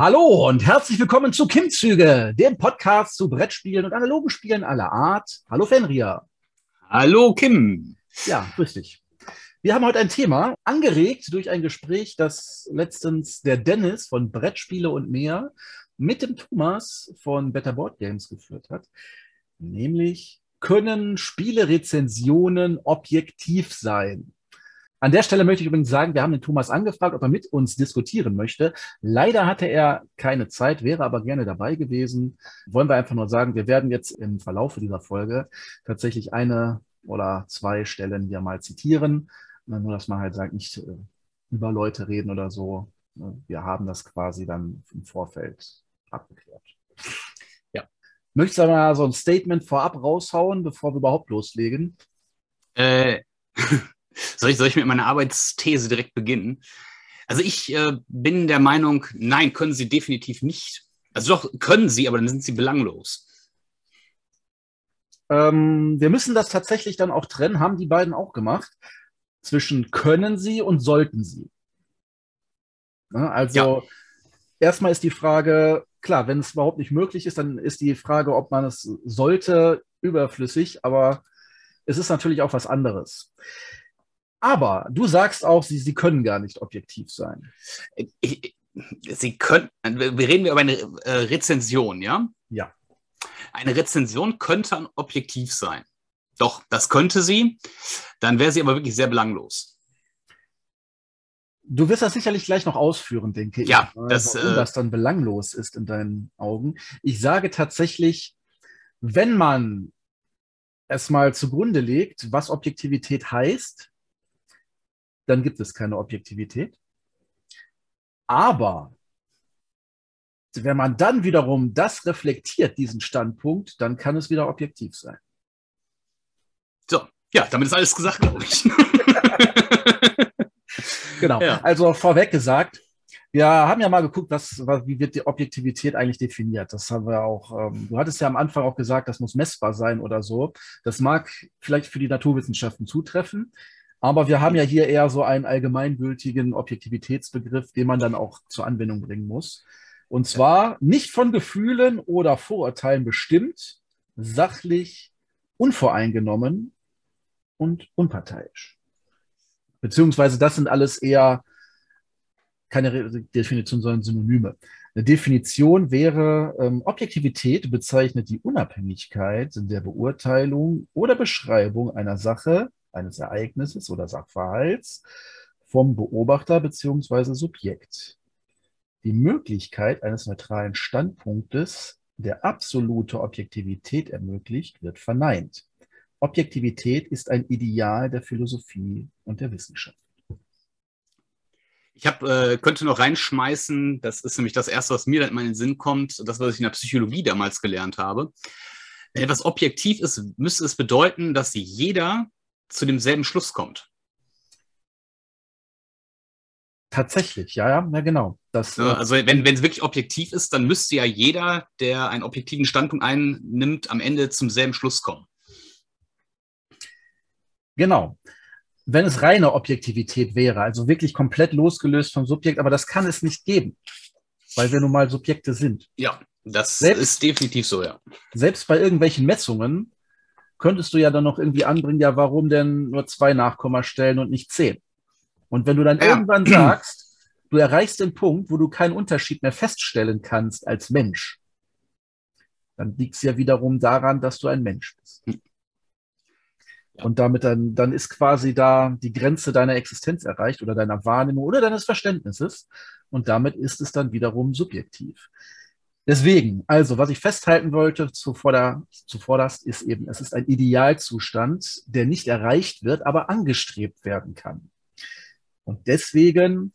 Hallo und herzlich willkommen zu Kimzüge, dem Podcast zu Brettspielen und analogen Spielen aller Art. Hallo Fenrir. Hallo Kim. Ja, grüß dich. Wir haben heute ein Thema, angeregt durch ein Gespräch, das letztens der Dennis von Brettspiele und mehr mit dem Thomas von Better Board Games geführt hat. Nämlich, können Spielerezensionen objektiv sein? An der Stelle möchte ich übrigens sagen, wir haben den Thomas angefragt, ob er mit uns diskutieren möchte. Leider hatte er keine Zeit, wäre aber gerne dabei gewesen. Wollen wir einfach nur sagen, wir werden jetzt im Verlauf dieser Folge tatsächlich eine oder zwei Stellen hier mal zitieren. Nur, dass man halt sagt, nicht äh, über Leute reden oder so. Wir haben das quasi dann im Vorfeld abgeklärt. Ja. Möchtest du mal so ein Statement vorab raushauen, bevor wir überhaupt loslegen? Äh. Soll ich, soll ich mit meiner Arbeitsthese direkt beginnen? Also ich äh, bin der Meinung, nein, können sie definitiv nicht. Also doch, können sie, aber dann sind sie belanglos. Ähm, wir müssen das tatsächlich dann auch trennen, haben die beiden auch gemacht, zwischen können sie und sollten sie. Ja, also ja. erstmal ist die Frage, klar, wenn es überhaupt nicht möglich ist, dann ist die Frage, ob man es sollte, überflüssig, aber es ist natürlich auch was anderes. Aber du sagst auch, sie, sie können gar nicht objektiv sein. Ich, sie können, wir reden über eine äh, Rezension, ja? Ja. Eine Rezension könnte objektiv sein. Doch, das könnte sie. Dann wäre sie aber wirklich sehr belanglos. Du wirst das sicherlich gleich noch ausführen, denke ich. Ja, das, warum äh, das dann belanglos ist in deinen Augen. Ich sage tatsächlich, wenn man es mal zugrunde legt, was Objektivität heißt, dann gibt es keine Objektivität. Aber wenn man dann wiederum das reflektiert, diesen Standpunkt, dann kann es wieder objektiv sein. So, ja, damit ist alles gesagt, glaube ich. genau. Ja. Also vorweg gesagt, wir haben ja mal geguckt, was, wie wird die Objektivität eigentlich definiert. Das haben wir auch, ähm, du hattest ja am Anfang auch gesagt, das muss messbar sein oder so. Das mag vielleicht für die Naturwissenschaften zutreffen. Aber wir haben ja hier eher so einen allgemeingültigen Objektivitätsbegriff, den man dann auch zur Anwendung bringen muss. Und zwar nicht von Gefühlen oder Vorurteilen bestimmt, sachlich, unvoreingenommen und unparteiisch. Beziehungsweise das sind alles eher keine Definition, sondern Synonyme. Eine Definition wäre, ähm, Objektivität bezeichnet die Unabhängigkeit der Beurteilung oder Beschreibung einer Sache eines Ereignisses oder Sachverhalts vom Beobachter bzw. Subjekt. Die Möglichkeit eines neutralen Standpunktes, der absolute Objektivität ermöglicht, wird verneint. Objektivität ist ein Ideal der Philosophie und der Wissenschaft. Ich hab, äh, könnte noch reinschmeißen, das ist nämlich das Erste, was mir dann in meinen Sinn kommt, das, was ich in der Psychologie damals gelernt habe. Wenn etwas objektiv ist, müsste es bedeuten, dass jeder zu demselben Schluss kommt. Tatsächlich, ja, ja, ja genau. Das, ja, also wenn, wenn es wirklich objektiv ist, dann müsste ja jeder, der einen objektiven Standpunkt einnimmt, am Ende zum selben Schluss kommen. Genau. Wenn es reine Objektivität wäre, also wirklich komplett losgelöst vom Subjekt, aber das kann es nicht geben, weil wir nun mal Subjekte sind. Ja, das selbst, ist definitiv so, ja. Selbst bei irgendwelchen Messungen könntest du ja dann noch irgendwie anbringen, ja, warum denn nur zwei Nachkommastellen und nicht zehn? Und wenn du dann ja. irgendwann sagst, du erreichst den Punkt, wo du keinen Unterschied mehr feststellen kannst als Mensch, dann liegt es ja wiederum daran, dass du ein Mensch bist. Ja. Und damit dann, dann ist quasi da die Grenze deiner Existenz erreicht oder deiner Wahrnehmung oder deines Verständnisses. Und damit ist es dann wiederum subjektiv. Deswegen, also, was ich festhalten wollte zuvorder, zuvorderst, ist eben, es ist ein Idealzustand, der nicht erreicht wird, aber angestrebt werden kann. Und deswegen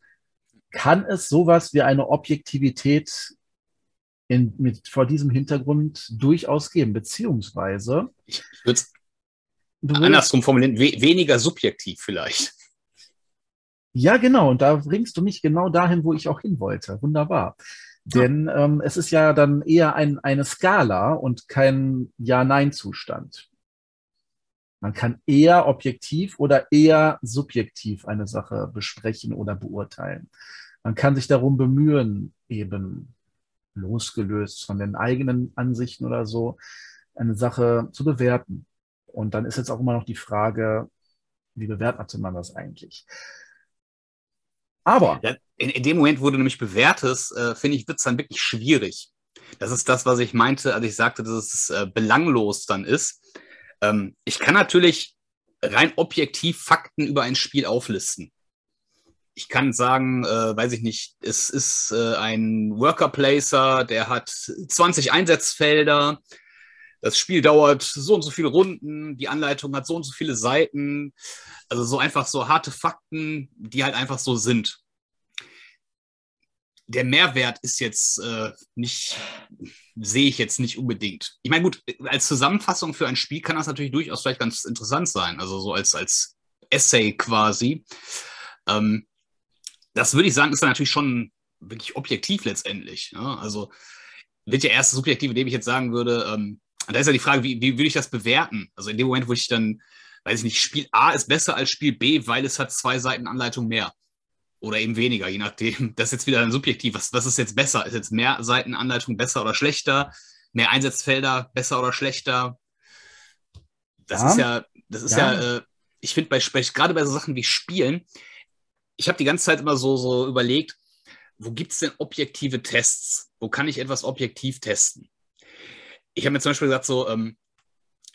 kann es sowas wie eine Objektivität in, mit, vor diesem Hintergrund durchaus geben, beziehungsweise. Ich würde es andersrum formulieren, we weniger subjektiv vielleicht. Ja, genau. Und da bringst du mich genau dahin, wo ich auch hin wollte. Wunderbar. Denn ähm, es ist ja dann eher ein, eine Skala und kein Ja-Nein-Zustand. Man kann eher objektiv oder eher subjektiv eine Sache besprechen oder beurteilen. Man kann sich darum bemühen, eben losgelöst von den eigenen Ansichten oder so, eine Sache zu bewerten. Und dann ist jetzt auch immer noch die Frage, wie bewertet man das eigentlich? Aber. In, in, dem Moment, wo du nämlich bewertest, äh, finde ich, wird es dann wirklich schwierig. Das ist das, was ich meinte, als ich sagte, dass es äh, belanglos dann ist. Ähm, ich kann natürlich rein objektiv Fakten über ein Spiel auflisten. Ich kann sagen, äh, weiß ich nicht, es ist äh, ein Worker Placer, der hat 20 Einsatzfelder. Das Spiel dauert so und so viele Runden, die Anleitung hat so und so viele Seiten. Also so einfach so harte Fakten, die halt einfach so sind der Mehrwert ist jetzt äh, nicht, sehe ich jetzt nicht unbedingt. Ich meine, gut, als Zusammenfassung für ein Spiel kann das natürlich durchaus vielleicht ganz interessant sein. Also so als, als Essay quasi. Ähm, das würde ich sagen, ist dann natürlich schon wirklich objektiv letztendlich. Ne? Also wird ja erst subjektiv, indem ich jetzt sagen würde, ähm, da ist ja die Frage, wie, wie würde ich das bewerten? Also in dem Moment, wo ich dann, weiß ich nicht, Spiel A ist besser als Spiel B, weil es hat zwei Seiten Anleitung mehr oder eben weniger, je nachdem. Das ist jetzt wieder ein subjektiv. Was, was ist jetzt besser? Ist jetzt mehr Seitenanleitung besser oder schlechter? Mehr Einsatzfelder besser oder schlechter? Das ja. ist ja, das ist ja, ja äh, ich finde bei gerade bei so Sachen wie Spielen, ich habe die ganze Zeit immer so, so überlegt, wo gibt es denn objektive Tests? Wo kann ich etwas objektiv testen? Ich habe mir zum Beispiel gesagt, so, ähm,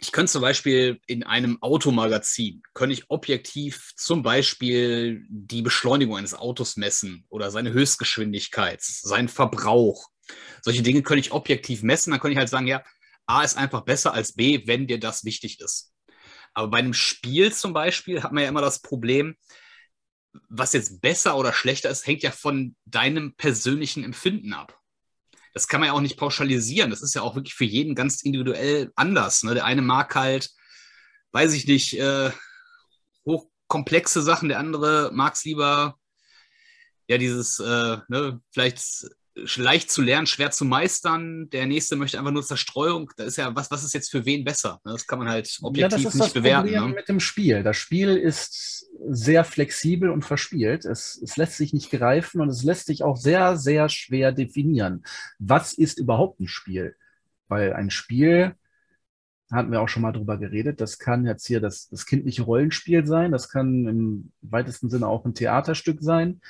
ich könnte zum Beispiel in einem Automagazin, könnte ich objektiv zum Beispiel die Beschleunigung eines Autos messen oder seine Höchstgeschwindigkeit, seinen Verbrauch. Solche Dinge könnte ich objektiv messen. Dann könnte ich halt sagen, ja, A ist einfach besser als B, wenn dir das wichtig ist. Aber bei einem Spiel zum Beispiel hat man ja immer das Problem, was jetzt besser oder schlechter ist, hängt ja von deinem persönlichen Empfinden ab das kann man ja auch nicht pauschalisieren. Das ist ja auch wirklich für jeden ganz individuell anders. Ne? Der eine mag halt, weiß ich nicht, äh, hochkomplexe Sachen, der andere mag es lieber, ja, dieses, äh, ne, vielleicht leicht zu lernen, schwer zu meistern. Der nächste möchte einfach nur Zerstreuung. Da ist ja, was, was ist jetzt für wen besser? Ne? Das kann man halt objektiv ja, nicht das bewerten. Ne? mit dem Spiel. Das Spiel ist sehr flexibel und verspielt. Es, es lässt sich nicht greifen und es lässt sich auch sehr, sehr schwer definieren. Was ist überhaupt ein Spiel? Weil ein Spiel, hatten wir auch schon mal drüber geredet, das kann jetzt hier das, das kindliche Rollenspiel sein, das kann im weitesten Sinne auch ein Theaterstück sein.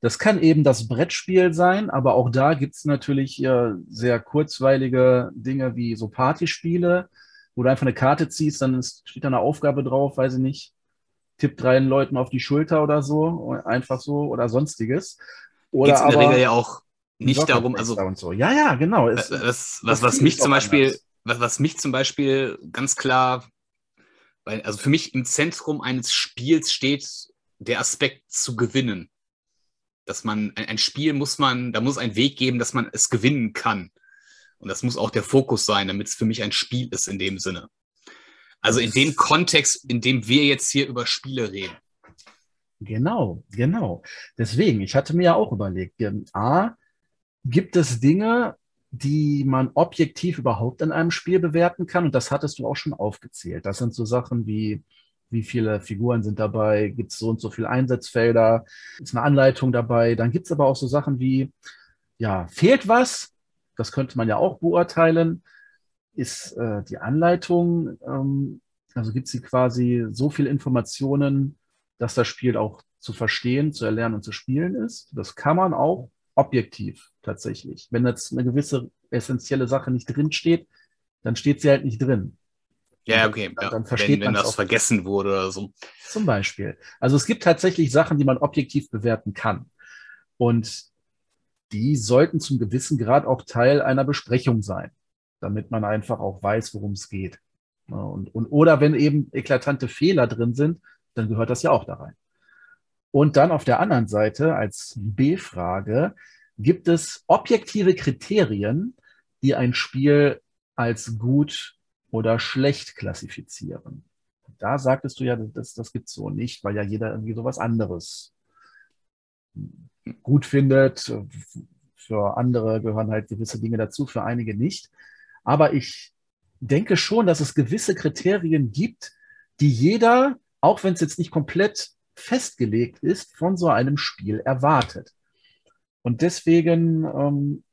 Das kann eben das Brettspiel sein, aber auch da gibt es natürlich ja sehr kurzweilige Dinge wie so Partyspiele, wo du einfach eine Karte ziehst, dann ist, steht da eine Aufgabe drauf, weiß ich nicht, tipp drei Leuten auf die Schulter oder so, einfach so oder sonstiges. Oder Geht's in der Regel ja auch nicht darum, also so. ja, ja, genau. Es, was, was, was mich zum Beispiel, was, was mich zum Beispiel ganz klar, weil, also für mich im Zentrum eines Spiels steht der Aspekt zu gewinnen dass man ein, Spiel muss man, da muss ein Weg geben, dass man es gewinnen kann. Und das muss auch der Fokus sein, damit es für mich ein Spiel ist in dem Sinne. Also in dem Kontext, in dem wir jetzt hier über Spiele reden. Genau, genau. Deswegen, ich hatte mir ja auch überlegt, A, gibt es Dinge, die man objektiv überhaupt in einem Spiel bewerten kann? Und das hattest du auch schon aufgezählt. Das sind so Sachen wie wie viele Figuren sind dabei, gibt es so und so viele Einsatzfelder, ist eine Anleitung dabei. Dann gibt es aber auch so Sachen wie, ja, fehlt was? Das könnte man ja auch beurteilen. Ist äh, die Anleitung, ähm, also gibt sie quasi so viele Informationen, dass das Spiel auch zu verstehen, zu erlernen und zu spielen ist. Das kann man auch objektiv tatsächlich. Wenn jetzt eine gewisse essentielle Sache nicht drin steht, dann steht sie halt nicht drin. Ja, okay. Dann, dann versteht wenn, wenn das vergessen wurde oder so. Zum Beispiel. Also es gibt tatsächlich Sachen, die man objektiv bewerten kann. Und die sollten zum gewissen Grad auch Teil einer Besprechung sein, damit man einfach auch weiß, worum es geht. Und, und, oder wenn eben eklatante Fehler drin sind, dann gehört das ja auch da rein. Und dann auf der anderen Seite als B-Frage, gibt es objektive Kriterien, die ein Spiel als gut oder schlecht klassifizieren. Da sagtest du ja, das, das gibt es so nicht, weil ja jeder irgendwie sowas anderes gut findet. Für andere gehören halt gewisse Dinge dazu, für einige nicht. Aber ich denke schon, dass es gewisse Kriterien gibt, die jeder, auch wenn es jetzt nicht komplett festgelegt ist, von so einem Spiel erwartet. Und deswegen ähm,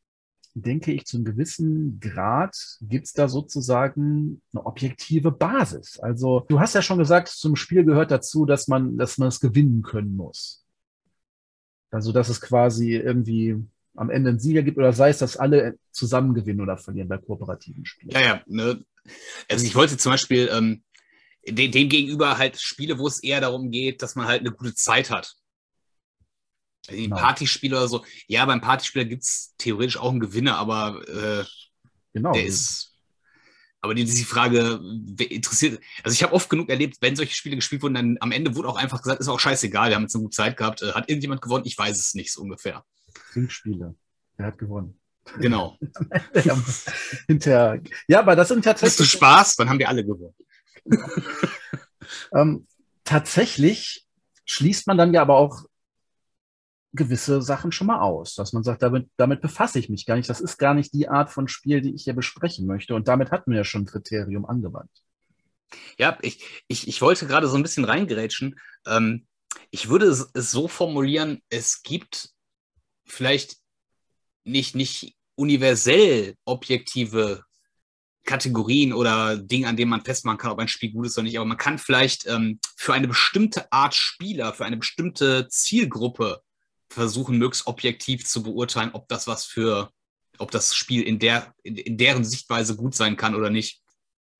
denke ich, zu einem gewissen Grad gibt es da sozusagen eine objektive Basis. Also du hast ja schon gesagt, zum Spiel gehört dazu, dass man, dass man es gewinnen können muss. Also dass es quasi irgendwie am Ende einen Sieger gibt oder sei es, dass alle zusammen gewinnen oder verlieren bei kooperativen Spielen. Ja, ja. Ne? Also ich wollte zum Beispiel ähm, dem, dem gegenüber halt Spiele, wo es eher darum geht, dass man halt eine gute Zeit hat. Genau. Partyspiele oder so. Ja, beim Partyspieler gibt es theoretisch auch einen Gewinner, aber äh, genau. der ist. Aber die, die Frage interessiert. Also ich habe oft genug erlebt, wenn solche Spiele gespielt wurden, dann am Ende wurde auch einfach gesagt, ist auch scheißegal, wir haben jetzt eine gute Zeit gehabt. Äh, hat irgendjemand gewonnen? Ich weiß es nicht so ungefähr. Trinkspiele. Wer hat gewonnen? Genau. Hinterher. Ja, aber das sind tatsächlich. Hast du Spaß? Dann haben die alle gewonnen. ähm, tatsächlich schließt man dann ja aber auch gewisse Sachen schon mal aus, dass man sagt, damit, damit befasse ich mich gar nicht. Das ist gar nicht die Art von Spiel, die ich hier besprechen möchte. Und damit hatten wir ja schon ein Kriterium angewandt. Ja, ich, ich, ich wollte gerade so ein bisschen reingerätschen. Ähm, ich würde es, es so formulieren, es gibt vielleicht nicht, nicht universell objektive Kategorien oder Dinge, an denen man festmachen kann, ob ein Spiel gut ist oder nicht. Aber man kann vielleicht ähm, für eine bestimmte Art Spieler, für eine bestimmte Zielgruppe versuchen, möglichst objektiv zu beurteilen, ob das was für, ob das Spiel in, der, in, in deren Sichtweise gut sein kann oder nicht.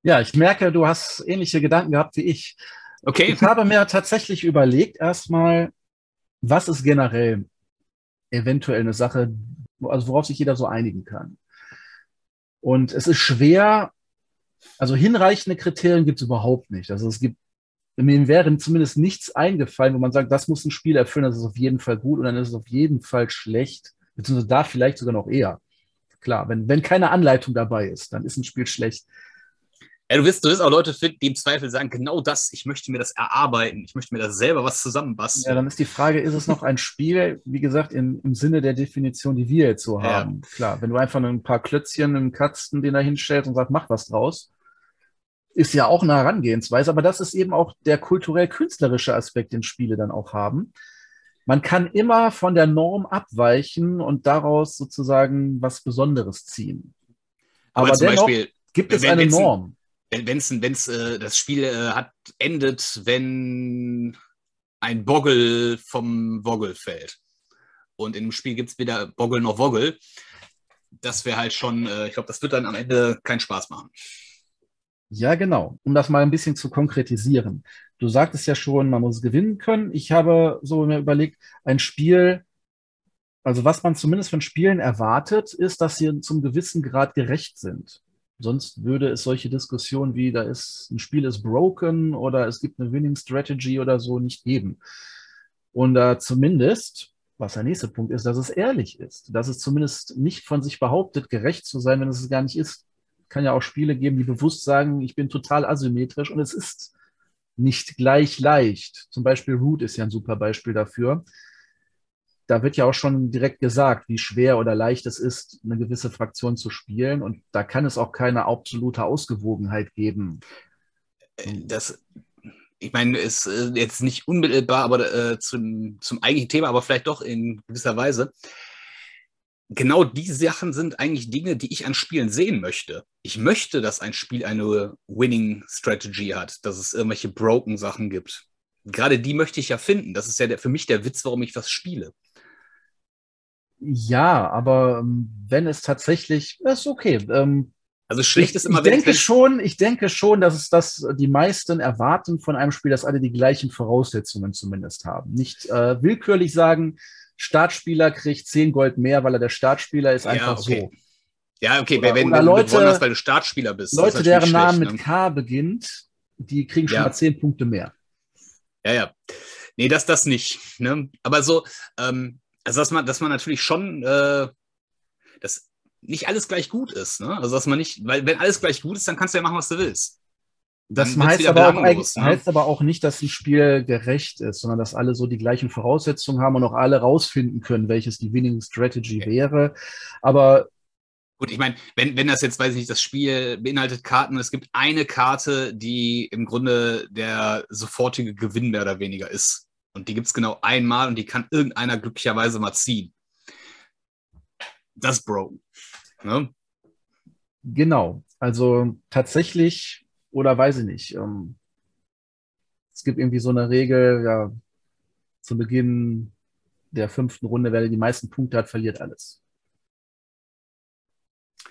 Ja, ich merke, du hast ähnliche Gedanken gehabt wie ich. Okay. Ich habe mir tatsächlich überlegt, erstmal, was ist generell eventuell eine Sache, also worauf sich jeder so einigen kann. Und es ist schwer, also hinreichende Kriterien gibt es überhaupt nicht. Also es gibt, mir wäre zumindest nichts eingefallen, wo man sagt, das muss ein Spiel erfüllen, das ist auf jeden Fall gut und dann ist es auf jeden Fall schlecht, beziehungsweise da vielleicht sogar noch eher. Klar, wenn, wenn keine Anleitung dabei ist, dann ist ein Spiel schlecht. Ja, du wirst, du wirst auch Leute finden, die im Zweifel sagen, genau das, ich möchte mir das erarbeiten, ich möchte mir das selber was zusammenbasteln. Ja, dann ist die Frage, ist es noch ein Spiel, wie gesagt, in, im Sinne der Definition, die wir jetzt so haben. Ja. Klar, wenn du einfach ein paar Klötzchen, einen Kasten, den da hinstellst und sagst, mach was draus, ist ja auch eine Herangehensweise, aber das ist eben auch der kulturell-künstlerische Aspekt, den Spiele dann auch haben. Man kann immer von der Norm abweichen und daraus sozusagen was Besonderes ziehen. Aber, aber dennoch Beispiel, gibt es eine Norm wenn es wenn's, äh, das Spiel äh, hat, endet, wenn ein Boggle vom Woggle fällt. Und in dem Spiel gibt es weder Boggle noch Woggle. Das wäre halt schon, äh, ich glaube, das wird dann am Ende keinen Spaß machen. Ja, genau. Um das mal ein bisschen zu konkretisieren. Du sagtest ja schon, man muss gewinnen können. Ich habe so mir überlegt, ein Spiel, also was man zumindest von Spielen erwartet, ist, dass sie zum gewissen Grad gerecht sind. Sonst würde es solche Diskussionen wie, da ist ein Spiel ist broken oder es gibt eine Winning Strategy oder so nicht geben. Und äh, zumindest, was der nächste Punkt ist, dass es ehrlich ist, dass es zumindest nicht von sich behauptet, gerecht zu sein, wenn es es gar nicht ist. Kann ja auch Spiele geben, die bewusst sagen, ich bin total asymmetrisch und es ist nicht gleich leicht. Zum Beispiel Root ist ja ein super Beispiel dafür da wird ja auch schon direkt gesagt, wie schwer oder leicht es ist, eine gewisse Fraktion zu spielen. Und da kann es auch keine absolute Ausgewogenheit geben. Das, ich meine, ist jetzt nicht unmittelbar, aber äh, zum, zum eigentlichen Thema, aber vielleicht doch in gewisser Weise. Genau diese Sachen sind eigentlich Dinge, die ich an Spielen sehen möchte. Ich möchte, dass ein Spiel eine Winning Strategy hat, dass es irgendwelche broken Sachen gibt. Gerade die möchte ich ja finden. Das ist ja der, für mich der Witz, warum ich was spiele. Ja, aber ähm, wenn es tatsächlich, das ist okay. Ähm, also schlecht ist immer, ich, ich denke schon, ich denke schon, dass es das die meisten erwarten von einem Spiel, dass alle die gleichen Voraussetzungen zumindest haben. Nicht äh, willkürlich sagen, Startspieler kriegt 10 Gold mehr, weil er der Startspieler ist, einfach ja, okay. so. Ja, okay, oder, wenn, oder wenn Leute, du hast, weil du Startspieler bist. Leute, deren Name mit ne? K beginnt, die kriegen schon ja. mal 10 Punkte mehr. Ja, ja. Nee, das, das nicht. Ne? Aber so, ähm, also dass man, dass man natürlich schon, äh, dass nicht alles gleich gut ist. Ne? Also dass man nicht, weil wenn alles gleich gut ist, dann kannst du ja machen, was du willst. Das heißt aber, auch, ne? heißt aber auch nicht, dass ein Spiel gerecht ist, sondern dass alle so die gleichen Voraussetzungen haben und auch alle rausfinden können, welches die Winning Strategy okay. wäre. Aber Gut, ich meine, wenn, wenn das jetzt, weiß ich nicht, das Spiel beinhaltet Karten und es gibt eine Karte, die im Grunde der sofortige Gewinn mehr oder weniger ist, und die gibt es genau einmal und die kann irgendeiner glücklicherweise mal ziehen. das broken. Ne? Genau. Also tatsächlich, oder weiß ich nicht, ähm, es gibt irgendwie so eine Regel, ja, zu Beginn der fünften Runde, wer die meisten Punkte hat, verliert alles.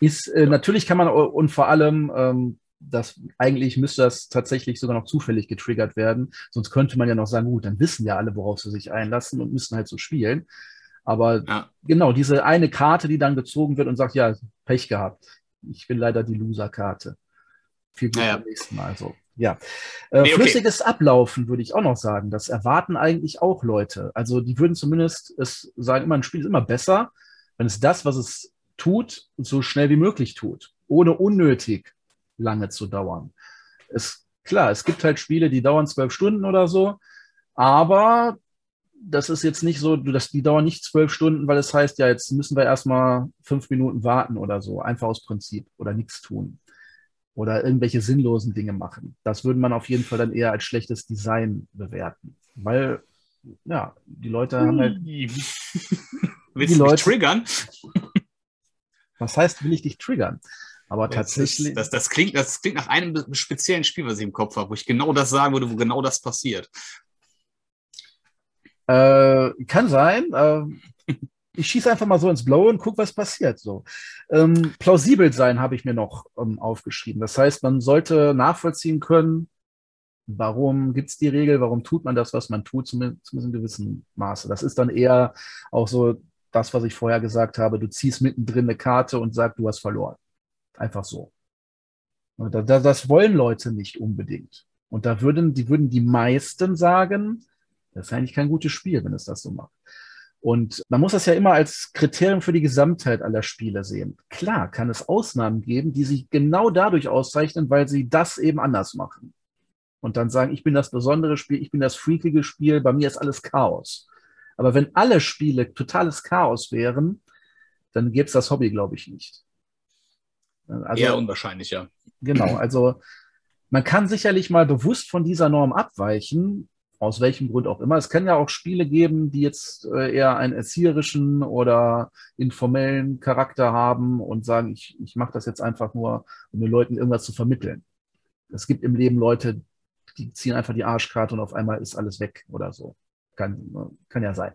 Ist, äh, natürlich kann man und vor allem, ähm, das, eigentlich müsste das tatsächlich sogar noch zufällig getriggert werden. Sonst könnte man ja noch sagen, gut, dann wissen ja alle, worauf sie sich einlassen und müssen halt so spielen. Aber ja. genau, diese eine Karte, die dann gezogen wird und sagt, ja, Pech gehabt. Ich bin leider die Loser-Karte. Viel Glück naja. beim nächsten Mal. So. Ja. Äh, nee, okay. Flüssiges Ablaufen würde ich auch noch sagen. Das erwarten eigentlich auch Leute. Also die würden zumindest es sagen, immer ein Spiel ist immer besser, wenn es das, was es tut, so schnell wie möglich tut. Ohne unnötig lange zu dauern. Es, klar, es gibt halt Spiele, die dauern zwölf Stunden oder so, aber das ist jetzt nicht so, dass die dauern nicht zwölf Stunden, weil es heißt, ja, jetzt müssen wir erstmal fünf Minuten warten oder so, einfach aus Prinzip oder nichts tun oder irgendwelche sinnlosen Dinge machen. Das würde man auf jeden Fall dann eher als schlechtes Design bewerten, weil ja, die Leute haben halt. Willst die du Leute, triggern? Was heißt, will ich dich triggern? Aber das tatsächlich. Ist, das, das, klingt, das klingt nach einem speziellen Spiel, was ich im Kopf habe, wo ich genau das sagen würde, wo genau das passiert. Äh, kann sein. Äh, ich schieße einfach mal so ins Blaue und gucke, was passiert. So. Ähm, plausibel sein habe ich mir noch ähm, aufgeschrieben. Das heißt, man sollte nachvollziehen können, warum gibt es die Regel, warum tut man das, was man tut, zumindest, zumindest in gewissem Maße. Das ist dann eher auch so das, was ich vorher gesagt habe. Du ziehst mittendrin eine Karte und sagst, du hast verloren. Einfach so. Das wollen Leute nicht unbedingt. Und da würden die, würden die meisten sagen, das ist eigentlich kein gutes Spiel, wenn es das so macht. Und man muss das ja immer als Kriterium für die Gesamtheit aller Spiele sehen. Klar kann es Ausnahmen geben, die sich genau dadurch auszeichnen, weil sie das eben anders machen. Und dann sagen, ich bin das besondere Spiel, ich bin das freakige Spiel, bei mir ist alles Chaos. Aber wenn alle Spiele totales Chaos wären, dann gäbe es das Hobby, glaube ich, nicht. Also, Eher unwahrscheinlich, ja. Genau, also man kann sicherlich mal bewusst von dieser Norm abweichen, aus welchem Grund auch immer. Es kann ja auch Spiele geben, die jetzt äh, eher einen erzieherischen oder informellen Charakter haben und sagen, ich, ich mache das jetzt einfach nur, um den Leuten irgendwas zu vermitteln. Es gibt im Leben Leute, die ziehen einfach die Arschkarte und auf einmal ist alles weg oder so. Kann, kann ja sein.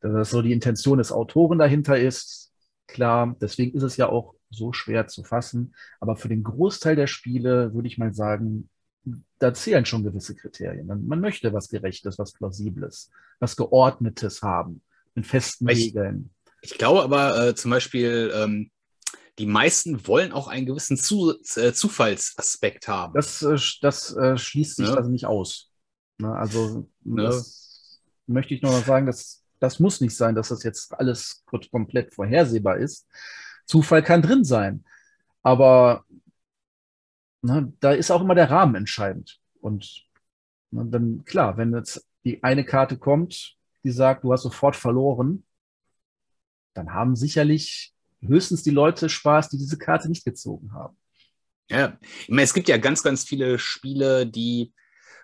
Dass das so die Intention des Autoren dahinter ist, klar. Deswegen ist es ja auch so schwer zu fassen. Aber für den Großteil der Spiele würde ich mal sagen, da zählen schon gewisse Kriterien. Man, man möchte was Gerechtes, was Plausibles, was Geordnetes haben, mit festen ich, Regeln. Ich glaube aber äh, zum Beispiel, ähm, die meisten wollen auch einen gewissen zu, äh, Zufallsaspekt haben. Das, äh, das äh, schließt sich ja. also nicht aus. Ne? Also ja. das möchte ich noch mal sagen, dass das muss nicht sein, dass das jetzt alles komplett vorhersehbar ist. Zufall kann drin sein. Aber ne, da ist auch immer der Rahmen entscheidend. Und ne, dann, klar, wenn jetzt die eine Karte kommt, die sagt, du hast sofort verloren, dann haben sicherlich höchstens die Leute Spaß, die diese Karte nicht gezogen haben. Ja, ich meine, es gibt ja ganz, ganz viele Spiele, die,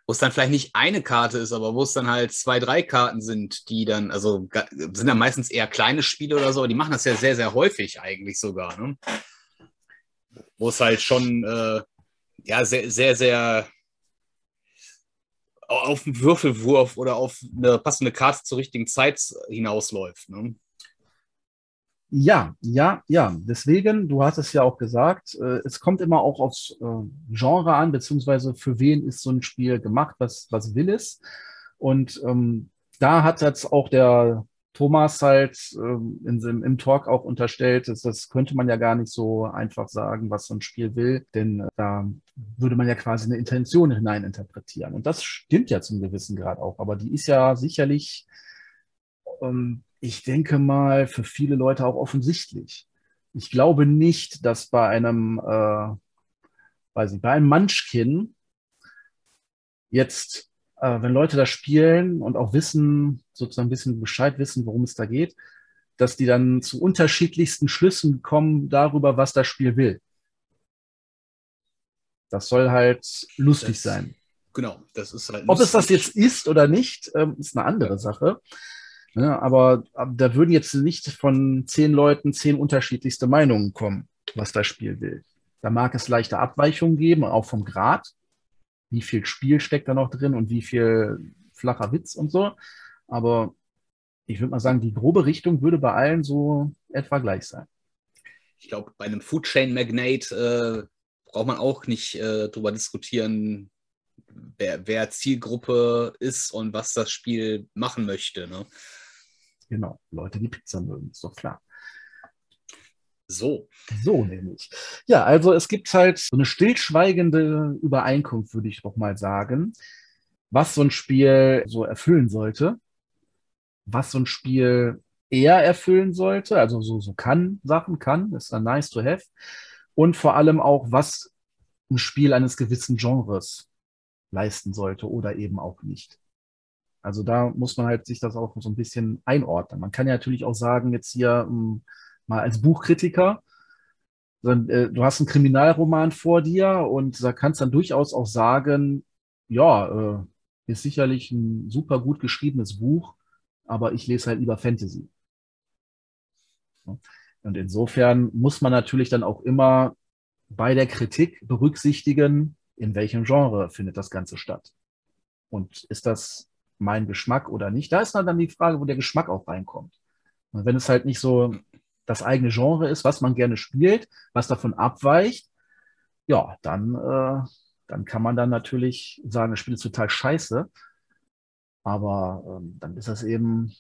wo es dann vielleicht nicht eine Karte ist, aber wo es dann halt zwei, drei Karten sind, die dann, also sind dann meistens eher kleine Spiele oder so, die machen das ja sehr, sehr häufig eigentlich sogar, ne? Wo es halt schon äh, ja, sehr, sehr, sehr auf einen Würfelwurf oder auf eine passende Karte zur richtigen Zeit hinausläuft. Ne? Ja, ja, ja. Deswegen, du hast es ja auch gesagt, äh, es kommt immer auch aufs äh, Genre an, beziehungsweise für wen ist so ein Spiel gemacht, was, was will es. Und ähm, da hat jetzt auch der Thomas halt ähm, in, im Talk auch unterstellt, dass, das könnte man ja gar nicht so einfach sagen, was so ein Spiel will, denn äh, da würde man ja quasi eine Intention hineininterpretieren. Und das stimmt ja zum gewissen Grad auch, aber die ist ja sicherlich, ähm, ich denke mal, für viele Leute auch offensichtlich. Ich glaube nicht, dass bei einem, äh, weiß ich, bei einem Munchkin jetzt äh, wenn Leute das spielen und auch wissen, sozusagen ein bisschen Bescheid wissen, worum es da geht, dass die dann zu unterschiedlichsten Schlüssen kommen darüber, was das Spiel will. Das soll halt lustig das, sein. Genau, das ist halt. Ob es das jetzt ist oder nicht, ähm, ist eine andere Sache. Ne, aber, aber da würden jetzt nicht von zehn Leuten zehn unterschiedlichste Meinungen kommen, was das Spiel will. Da mag es leichte Abweichungen geben, auch vom Grad. Wie viel Spiel steckt da noch drin und wie viel flacher Witz und so. Aber ich würde mal sagen, die grobe Richtung würde bei allen so etwa gleich sein. Ich glaube, bei einem Food Chain Magnate äh, braucht man auch nicht äh, darüber diskutieren, wer, wer, Zielgruppe ist und was das Spiel machen möchte. Ne? Genau, Leute, die Pizza mögen, ist doch klar. So. So nämlich. Ja, also es gibt halt so eine stillschweigende Übereinkunft, würde ich doch mal sagen, was so ein Spiel so erfüllen sollte was so ein Spiel eher erfüllen sollte. Also so, so kann Sachen, kann, ist dann nice to have. Und vor allem auch, was ein Spiel eines gewissen Genres leisten sollte oder eben auch nicht. Also da muss man halt sich das auch so ein bisschen einordnen. Man kann ja natürlich auch sagen, jetzt hier hm, mal als Buchkritiker, äh, du hast einen Kriminalroman vor dir und da kannst dann durchaus auch sagen, ja, äh, ist sicherlich ein super gut geschriebenes Buch, aber ich lese halt lieber Fantasy. Und insofern muss man natürlich dann auch immer bei der Kritik berücksichtigen, in welchem Genre findet das Ganze statt. Und ist das mein Geschmack oder nicht? Da ist dann die Frage, wo der Geschmack auch reinkommt. Und wenn es halt nicht so das eigene Genre ist, was man gerne spielt, was davon abweicht, ja, dann, äh, dann kann man dann natürlich sagen, das Spiel ist total scheiße. Aber ähm, dann ist das eben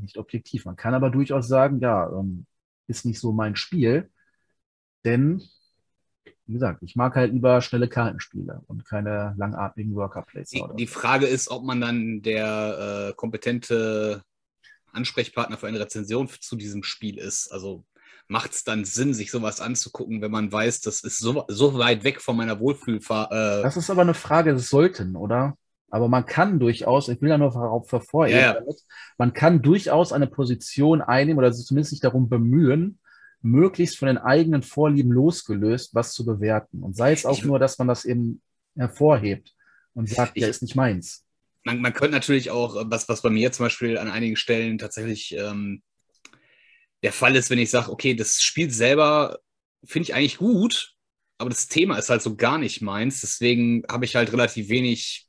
nicht objektiv. Man kann aber durchaus sagen, ja, ähm, ist nicht so mein Spiel, denn, wie gesagt, ich mag halt lieber schnelle Kartenspiele und keine langatmigen Worker Die, die, Frage ist, ob man dann der äh, kompetente Ansprechpartner für eine Rezension zu diesem Spiel ist. Also macht es dann Sinn, sich sowas anzugucken, wenn man weiß, das ist so, so weit weg von meiner Wohlfühlfahrt. Äh das ist aber eine Frage des Sollten, oder? Aber man kann durchaus, ich will ja nur hervorheben, ja, ja. man kann durchaus eine Position einnehmen oder zumindest sich darum bemühen, möglichst von den eigenen Vorlieben losgelöst was zu bewerten. Und sei es auch ich, nur, dass man das eben hervorhebt und sagt, ich, ja, ist nicht meins. Man, man, könnte natürlich auch, was, was bei mir zum Beispiel an einigen Stellen tatsächlich ähm, der Fall ist, wenn ich sage, okay, das Spiel selber finde ich eigentlich gut, aber das Thema ist halt so gar nicht meins. Deswegen habe ich halt relativ wenig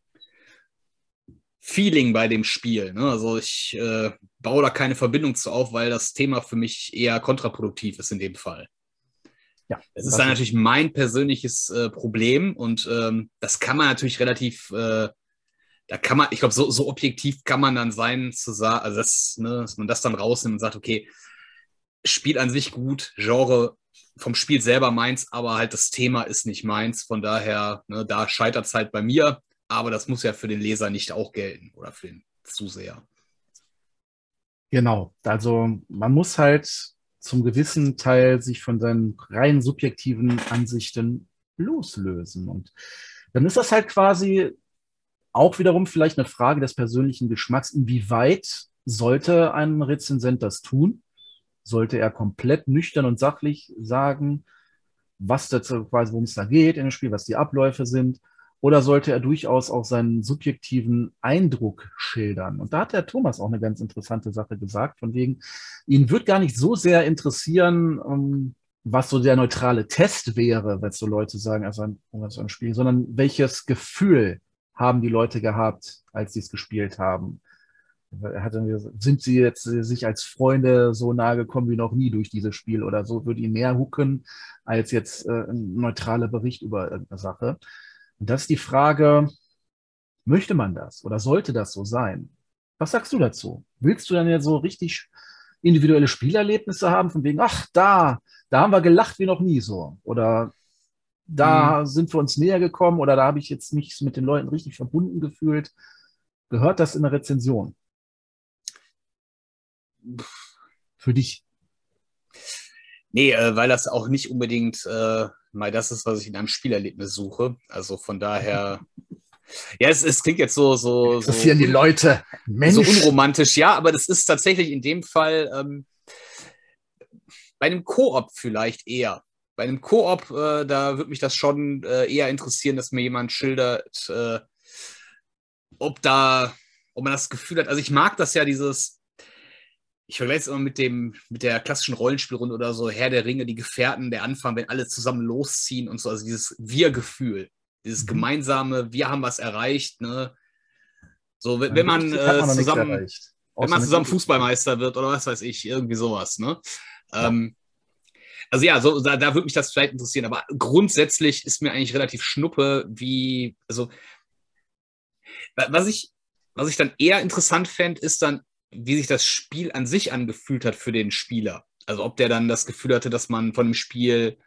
Feeling bei dem Spiel. Ne? Also ich äh, baue da keine Verbindung zu auf, weil das Thema für mich eher kontraproduktiv ist in dem Fall. Ja, es ist dann natürlich mein persönliches äh, Problem und ähm, das kann man natürlich relativ, äh, da kann man, ich glaube, so, so, objektiv kann man dann sein, zu sagen, also das, ne, dass man das dann rausnimmt und sagt, okay, Spiel an sich gut, Genre vom Spiel selber meins, aber halt das Thema ist nicht meins. Von daher, ne, da scheitert es halt bei mir aber das muss ja für den Leser nicht auch gelten oder für den Zuseher. Genau, also man muss halt zum gewissen Teil sich von seinen rein subjektiven Ansichten loslösen. Und dann ist das halt quasi auch wiederum vielleicht eine Frage des persönlichen Geschmacks, inwieweit sollte ein Rezensent das tun? Sollte er komplett nüchtern und sachlich sagen, was dazu quasi, worum es da geht in dem Spiel, was die Abläufe sind? Oder sollte er durchaus auch seinen subjektiven Eindruck schildern? Und da hat der Thomas auch eine ganz interessante Sache gesagt, von wegen, ihn wird gar nicht so sehr interessieren, ähm, was so der neutrale Test wäre, wenn so Leute sagen, also ein, also ein Spiel, sondern welches Gefühl haben die Leute gehabt, als sie es gespielt haben? sind sie jetzt sich als Freunde so nahe gekommen wie noch nie durch dieses Spiel oder so, würde ihn mehr hucken als jetzt äh, ein neutraler Bericht über irgendeine Sache. Und das ist die Frage, möchte man das oder sollte das so sein? Was sagst du dazu? Willst du dann ja so richtig individuelle Spielerlebnisse haben, von wegen, ach, da, da haben wir gelacht wie noch nie so. Oder da mhm. sind wir uns näher gekommen oder da habe ich jetzt mich mit den Leuten richtig verbunden gefühlt. Gehört das in der Rezension? Für dich? Nee, äh, weil das auch nicht unbedingt äh, mal das ist, was ich in einem Spielerlebnis suche. Also von daher. Ja, es, es klingt jetzt so, so, so. Interessieren die Leute. Mensch. So unromantisch, ja, aber das ist tatsächlich in dem Fall ähm, bei einem Koop vielleicht eher. Bei einem Koop, äh, da würde mich das schon äh, eher interessieren, dass mir jemand schildert, äh, ob da, ob man das Gefühl hat. Also ich mag das ja, dieses, ich vergleiche es immer mit dem, mit der klassischen Rollenspielrunde oder so, Herr der Ringe, die Gefährten, der Anfang, wenn alle zusammen losziehen und so, also dieses Wir-Gefühl, dieses mhm. gemeinsame, wir haben was erreicht, ne? So, wenn, wenn man, äh, zusammen, wenn man zusammen Fußballmeister wird oder was weiß ich, irgendwie sowas, ne? Ja. Ähm, also ja, so, da, da würde mich das vielleicht interessieren, aber grundsätzlich ist mir eigentlich relativ schnuppe, wie, also was ich, was ich dann eher interessant fände, ist dann, wie sich das Spiel an sich angefühlt hat für den Spieler. Also ob der dann das Gefühl hatte, dass man von dem Spiel,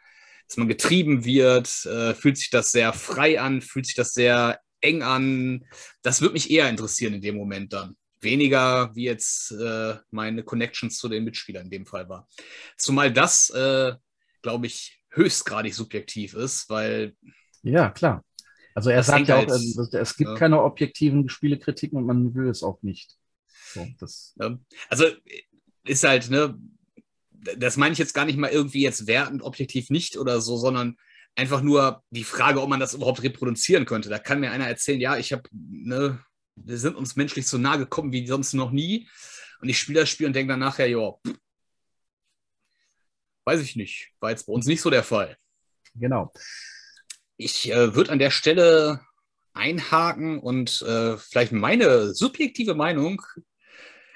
dass man getrieben wird, äh, fühlt sich das sehr frei an, fühlt sich das sehr eng an. Das würde mich eher interessieren in dem Moment dann. Weniger wie jetzt äh, meine Connections zu den Mitspielern in dem Fall war. Zumal das, äh, glaube ich, höchstgradig subjektiv ist, weil. Ja, klar. Also er sagt ja auch, halt, es gibt ja. keine objektiven Spielekritiken und man will es auch nicht. So, also ist halt, ne, das meine ich jetzt gar nicht mal irgendwie jetzt wertend, objektiv nicht oder so, sondern einfach nur die Frage, ob man das überhaupt reproduzieren könnte. Da kann mir einer erzählen, ja, ich habe, ne, wir sind uns menschlich so nah gekommen wie sonst noch nie. Und ich spiele das Spiel und denke dann nachher, ja, weiß ich nicht. War jetzt bei uns nicht so der Fall. Genau. Ich äh, würde an der Stelle einhaken und äh, vielleicht meine subjektive Meinung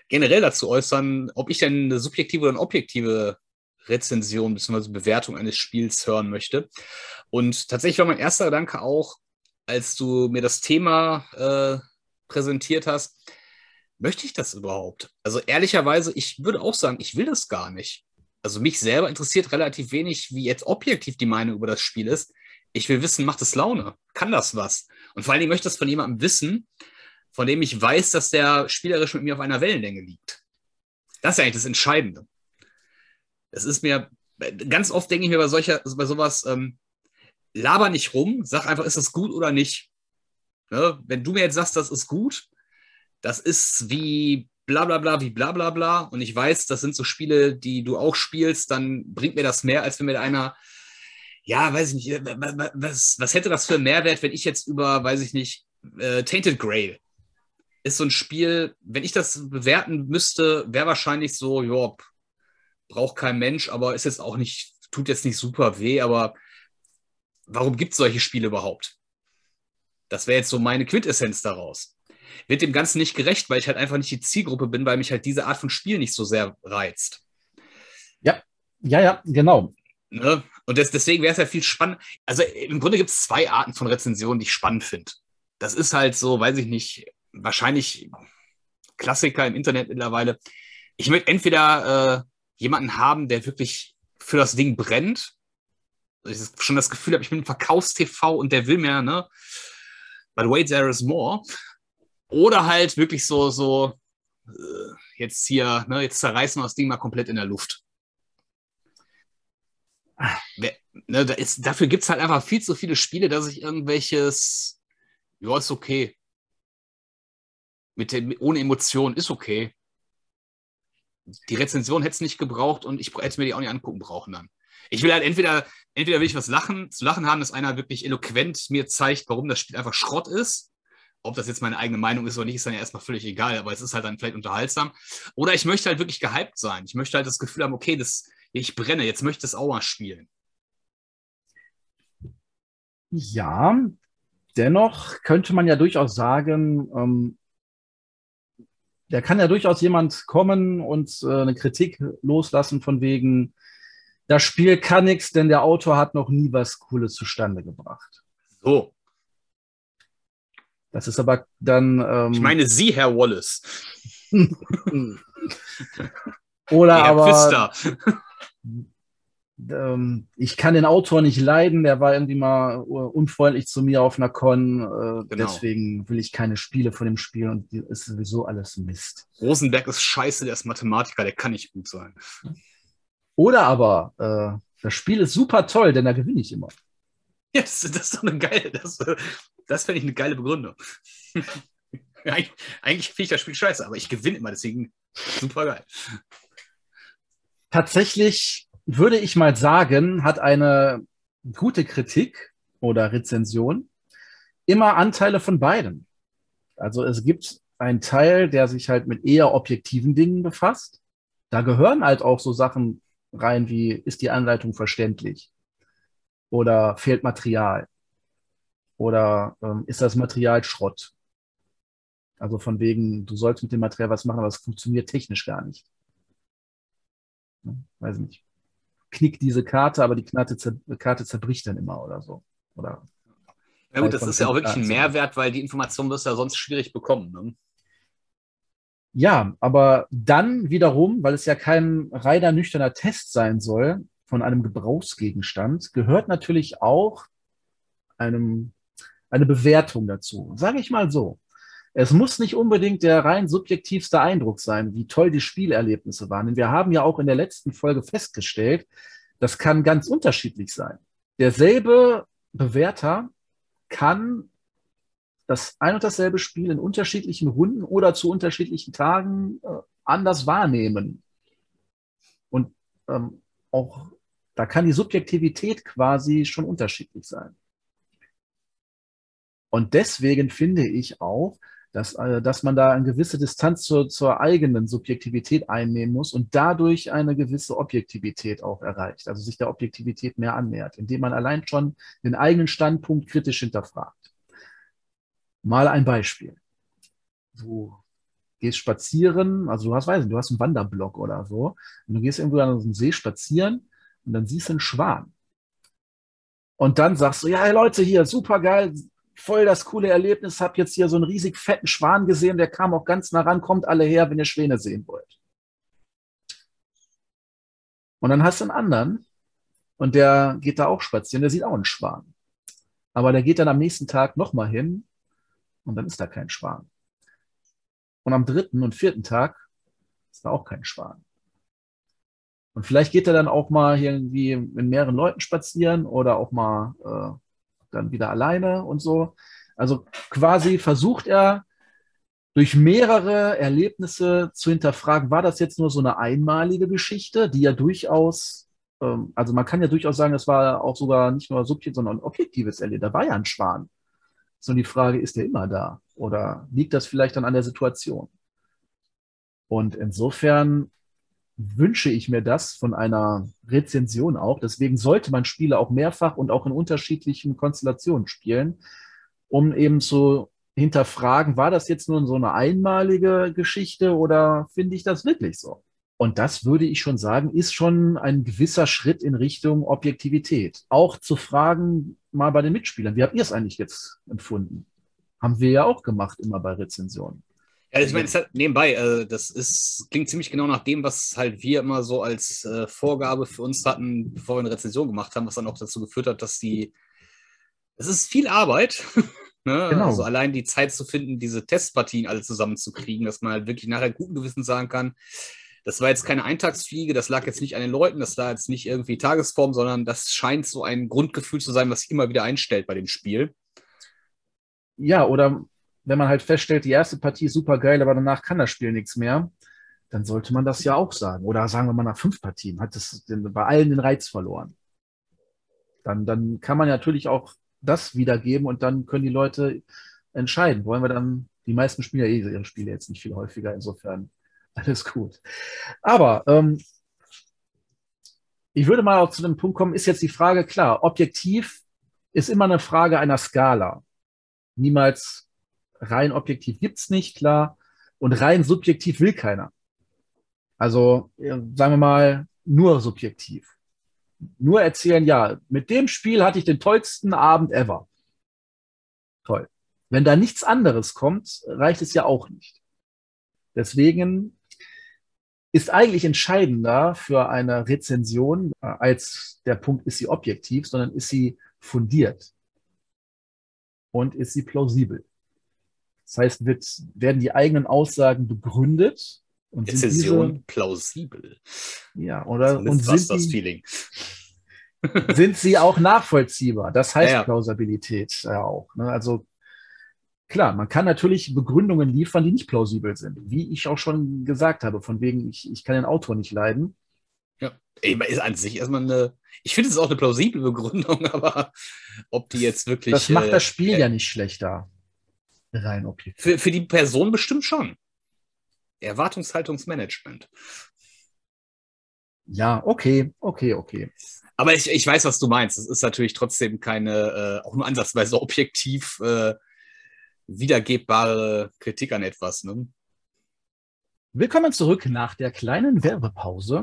generell dazu äußern, ob ich denn eine subjektive oder eine objektive Rezension bzw. Bewertung eines Spiels hören möchte. Und tatsächlich war mein erster Gedanke auch, als du mir das Thema äh, präsentiert hast, möchte ich das überhaupt? Also ehrlicherweise, ich würde auch sagen, ich will das gar nicht. Also mich selber interessiert relativ wenig, wie jetzt objektiv die Meinung über das Spiel ist. Ich will wissen, macht es Laune? Kann das was? Und vor allen Dingen möchte ich das von jemandem wissen, von dem ich weiß, dass der spielerisch mit mir auf einer Wellenlänge liegt. Das ist eigentlich das Entscheidende. Es ist mir, ganz oft denke ich mir bei solcher, bei sowas, ähm, laber nicht rum, sag einfach, ist das gut oder nicht. Ne? Wenn du mir jetzt sagst, das ist gut, das ist wie bla bla bla, wie bla bla bla, und ich weiß, das sind so Spiele, die du auch spielst, dann bringt mir das mehr, als wenn mir einer ja, weiß ich nicht, was, was hätte das für einen Mehrwert, wenn ich jetzt über, weiß ich nicht, äh, Tainted Grail ist so ein Spiel, wenn ich das bewerten müsste, wäre wahrscheinlich so, ja, braucht kein Mensch, aber ist jetzt auch nicht, tut jetzt nicht super weh, aber warum gibt es solche Spiele überhaupt? Das wäre jetzt so meine Quintessenz daraus. Wird dem Ganzen nicht gerecht, weil ich halt einfach nicht die Zielgruppe bin, weil mich halt diese Art von Spiel nicht so sehr reizt. Ja, ja, ja, genau. Ne? Und das, deswegen wäre es ja viel spannend. Also im Grunde gibt es zwei Arten von Rezensionen, die ich spannend finde. Das ist halt so, weiß ich nicht, wahrscheinlich Klassiker im Internet mittlerweile. Ich möchte entweder äh, jemanden haben, der wirklich für das Ding brennt. Ich schon das Gefühl habe, ich bin im Verkaufs-TV und der will mehr, ne? But wait, there is more. Oder halt wirklich so, so, äh, jetzt hier, ne, jetzt zerreißen wir das Ding mal komplett in der Luft. Ne, da ist, dafür gibt es halt einfach viel zu viele Spiele, dass ich irgendwelches, ja, ist okay. Mit dem, ohne Emotion ist okay. Die Rezension hätte es nicht gebraucht und ich hätte mir die auch nicht angucken brauchen dann. Ich will halt entweder, entweder will ich was lachen, zu lachen haben, dass einer wirklich eloquent mir zeigt, warum das Spiel einfach Schrott ist. Ob das jetzt meine eigene Meinung ist oder nicht, ist dann ja erstmal völlig egal, aber es ist halt dann vielleicht unterhaltsam. Oder ich möchte halt wirklich gehypt sein. Ich möchte halt das Gefühl haben, okay, das, ich brenne, jetzt möchte ich es auch mal spielen. Ja, dennoch könnte man ja durchaus sagen, ähm, da kann ja durchaus jemand kommen und äh, eine Kritik loslassen von wegen, das Spiel kann nichts, denn der Autor hat noch nie was Cooles zustande gebracht. So. Das ist aber dann. Ähm, ich meine Sie, Herr Wallace. Oder Herr aber. ähm, ich kann den Autor nicht leiden, der war irgendwie mal unfreundlich zu mir auf einer Con, äh, genau. deswegen will ich keine Spiele von dem Spiel und ist sowieso alles Mist. Rosenberg ist scheiße, der ist Mathematiker, der kann nicht gut sein. Oder aber, äh, das Spiel ist super toll, denn da gewinne ich immer. Ja, das, das ist doch eine geile, das, das fände ich eine geile Begründung. eigentlich, eigentlich finde ich das Spiel scheiße, aber ich gewinne immer, deswegen super geil. Tatsächlich würde ich mal sagen, hat eine gute Kritik oder Rezension immer Anteile von beiden. Also es gibt einen Teil, der sich halt mit eher objektiven Dingen befasst Da gehören halt auch so Sachen rein wie, ist die Anleitung verständlich? Oder fehlt Material? Oder ähm, ist das Material Schrott? Also von wegen, du sollst mit dem Material was machen, aber es funktioniert technisch gar nicht. Weiß nicht. Knickt diese Karte, aber die Karte, zer Karte zerbricht dann immer oder so. Oder ja gut, das ist ja auch wirklich ein Mehrwert, weil die Information wirst du ja sonst schwierig bekommen. Ne? Ja, aber dann wiederum, weil es ja kein reiner nüchterner Test sein soll von einem Gebrauchsgegenstand, gehört natürlich auch einem, eine Bewertung dazu. Sage ich mal so. Es muss nicht unbedingt der rein subjektivste Eindruck sein, wie toll die Spielerlebnisse waren. Denn wir haben ja auch in der letzten Folge festgestellt, das kann ganz unterschiedlich sein. Derselbe Bewerter kann das ein und dasselbe Spiel in unterschiedlichen Runden oder zu unterschiedlichen Tagen äh, anders wahrnehmen. Und ähm, auch da kann die Subjektivität quasi schon unterschiedlich sein. Und deswegen finde ich auch, dass, äh, dass man da eine gewisse Distanz zur, zur eigenen Subjektivität einnehmen muss und dadurch eine gewisse Objektivität auch erreicht, also sich der Objektivität mehr annähert, indem man allein schon den eigenen Standpunkt kritisch hinterfragt. Mal ein Beispiel. Du gehst spazieren, also du hast, weiß nicht, du hast einen Wanderblock oder so, und du gehst irgendwo an einem See spazieren und dann siehst du einen Schwan. Und dann sagst du, ja, hey Leute, hier, super geil, voll das coole Erlebnis, hab jetzt hier so einen riesig fetten Schwan gesehen, der kam auch ganz nah ran, kommt alle her, wenn ihr Schwäne sehen wollt. Und dann hast du einen anderen und der geht da auch spazieren, der sieht auch einen Schwan. Aber der geht dann am nächsten Tag nochmal hin und dann ist da kein Schwan. Und am dritten und vierten Tag ist da auch kein Schwan. Und vielleicht geht er dann auch mal irgendwie mit mehreren Leuten spazieren oder auch mal äh, dann wieder alleine und so. Also quasi versucht er durch mehrere Erlebnisse zu hinterfragen, war das jetzt nur so eine einmalige Geschichte, die ja durchaus, ähm, also man kann ja durchaus sagen, es war auch sogar nicht nur subjektiv, sondern objektives Erlebnis. Da war ja ein Schwan. Sondern die Frage, ist der immer da? Oder liegt das vielleicht dann an der Situation? Und insofern wünsche ich mir das von einer Rezension auch. Deswegen sollte man Spiele auch mehrfach und auch in unterschiedlichen Konstellationen spielen, um eben zu hinterfragen, war das jetzt nur so eine einmalige Geschichte oder finde ich das wirklich so? Und das würde ich schon sagen, ist schon ein gewisser Schritt in Richtung Objektivität. Auch zu fragen, mal bei den Mitspielern, wie habt ihr es eigentlich jetzt empfunden? Haben wir ja auch gemacht, immer bei Rezensionen. Ja, ich meine, halt nebenbei, äh, das ist, klingt ziemlich genau nach dem, was halt wir immer so als äh, Vorgabe für uns hatten, bevor wir eine Rezension gemacht haben, was dann auch dazu geführt hat, dass die. Es ist viel Arbeit, ne? genau. also allein die Zeit zu finden, diese Testpartien alle zusammenzukriegen, dass man halt wirklich nachher guten Gewissen sagen kann, das war jetzt keine Eintagsfliege, das lag jetzt nicht an den Leuten, das war jetzt nicht irgendwie Tagesform, sondern das scheint so ein Grundgefühl zu sein, was sich immer wieder einstellt bei dem Spiel. Ja, oder wenn man halt feststellt, die erste Partie ist super geil, aber danach kann das Spiel nichts mehr, dann sollte man das ja auch sagen. Oder sagen wir mal nach fünf Partien, hat das bei allen den Reiz verloren. Dann, dann kann man natürlich auch das wiedergeben und dann können die Leute entscheiden. Wollen wir dann, die meisten spielen ja eh ihre Spiele jetzt nicht viel häufiger, insofern alles gut. Aber ähm, ich würde mal auch zu dem Punkt kommen, ist jetzt die Frage klar, objektiv ist immer eine Frage einer Skala. Niemals rein objektiv gibt es nicht, klar. Und rein subjektiv will keiner. Also sagen wir mal, nur subjektiv. Nur erzählen, ja, mit dem Spiel hatte ich den tollsten Abend ever. Toll. Wenn da nichts anderes kommt, reicht es ja auch nicht. Deswegen ist eigentlich entscheidender für eine Rezension als der Punkt, ist sie objektiv, sondern ist sie fundiert und ist sie plausibel. Das heißt, wird, werden die eigenen Aussagen begründet und Rezension diese, plausibel. Ja, oder und sind das Feeling. sind sie auch nachvollziehbar? Das heißt ja, ja. Plausibilität ja auch. Ne? Also Klar, man kann natürlich Begründungen liefern, die nicht plausibel sind. Wie ich auch schon gesagt habe, von wegen, ich, ich kann den Autor nicht leiden. Ja, ist an sich erstmal eine, ich finde es auch eine plausible Begründung, aber ob die jetzt wirklich. Das macht das Spiel äh, ja nicht schlechter. Rein objektiv. Für, für die Person bestimmt schon. Erwartungshaltungsmanagement. Ja, okay, okay, okay. Aber ich, ich weiß, was du meinst. Es ist natürlich trotzdem keine, äh, auch nur ansatzweise objektiv äh, wiedergebbare Kritik an etwas. Ne? Willkommen zurück nach der kleinen Werbepause.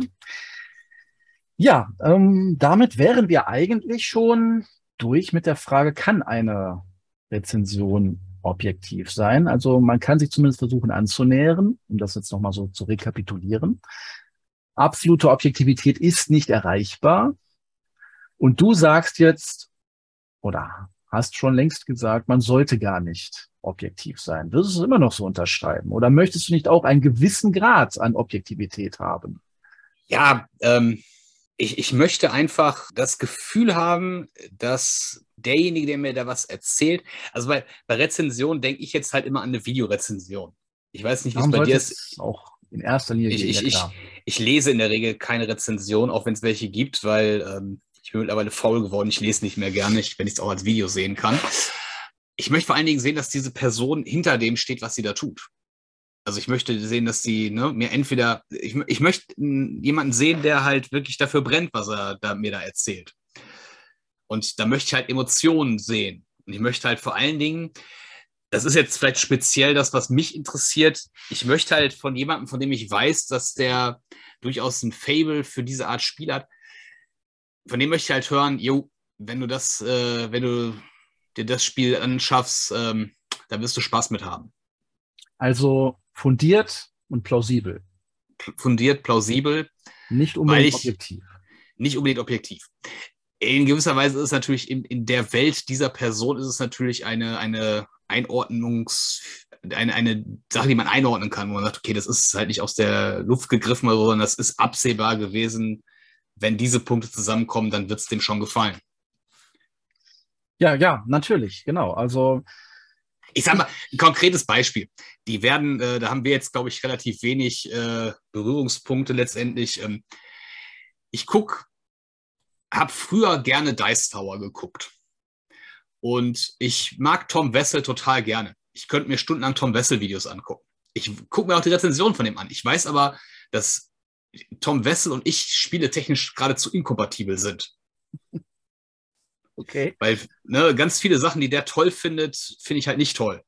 Ja, ähm, damit wären wir eigentlich schon durch mit der Frage, kann eine Rezension objektiv sein? Also man kann sich zumindest versuchen anzunähern, um das jetzt nochmal so zu rekapitulieren. Absolute Objektivität ist nicht erreichbar. Und du sagst jetzt, oder hast schon längst gesagt, man sollte gar nicht objektiv sein. Wirst du es immer noch so unterschreiben? Oder möchtest du nicht auch einen gewissen Grad an Objektivität haben? Ja, ähm, ich, ich möchte einfach das Gefühl haben, dass derjenige, der mir da was erzählt, also bei, bei Rezensionen denke ich jetzt halt immer an eine Videorezension. Ich weiß nicht, wie es bei dir ist. Auch in erster Linie. Ich, ich, ich, ich, lese in der Regel keine Rezension, auch wenn es welche gibt, weil ähm, ich bin mittlerweile faul geworden. Ich lese nicht mehr gerne, wenn ich es auch als Video sehen kann. Ich möchte vor allen Dingen sehen, dass diese Person hinter dem steht, was sie da tut. Also ich möchte sehen, dass sie ne, mir entweder, ich, ich möchte jemanden sehen, der halt wirklich dafür brennt, was er da, mir da erzählt. Und da möchte ich halt Emotionen sehen. Und ich möchte halt vor allen Dingen, das ist jetzt vielleicht speziell das, was mich interessiert. Ich möchte halt von jemandem, von dem ich weiß, dass der durchaus ein Fable für diese Art Spiel hat, von dem möchte ich halt hören, jo, wenn du das, äh, wenn du dir das Spiel anschaffst, ähm, da wirst du Spaß mit haben. Also fundiert und plausibel. Fundiert, plausibel. Nicht unbedingt ich, objektiv. Nicht unbedingt objektiv. In gewisser Weise ist es natürlich in, in der Welt dieser Person ist es natürlich eine, eine Einordnungs, eine, eine Sache, die man einordnen kann, wo man sagt, okay, das ist halt nicht aus der Luft gegriffen, sondern das ist absehbar gewesen. Wenn diese Punkte zusammenkommen, dann wird es dem schon gefallen. Ja, ja, natürlich, genau. Also ich sage mal, ein konkretes Beispiel. Die werden, äh, da haben wir jetzt, glaube ich, relativ wenig äh, Berührungspunkte letztendlich. Ähm, ich gucke, habe früher gerne Dice Tower geguckt. Und ich mag Tom Wessel total gerne. Ich könnte mir stundenlang Tom Wessel-Videos angucken. Ich gucke mir auch die Rezension von dem an. Ich weiß aber, dass Tom Wessel und ich spieletechnisch geradezu inkompatibel sind. Okay. Weil ne, ganz viele Sachen, die der toll findet, finde ich halt nicht toll.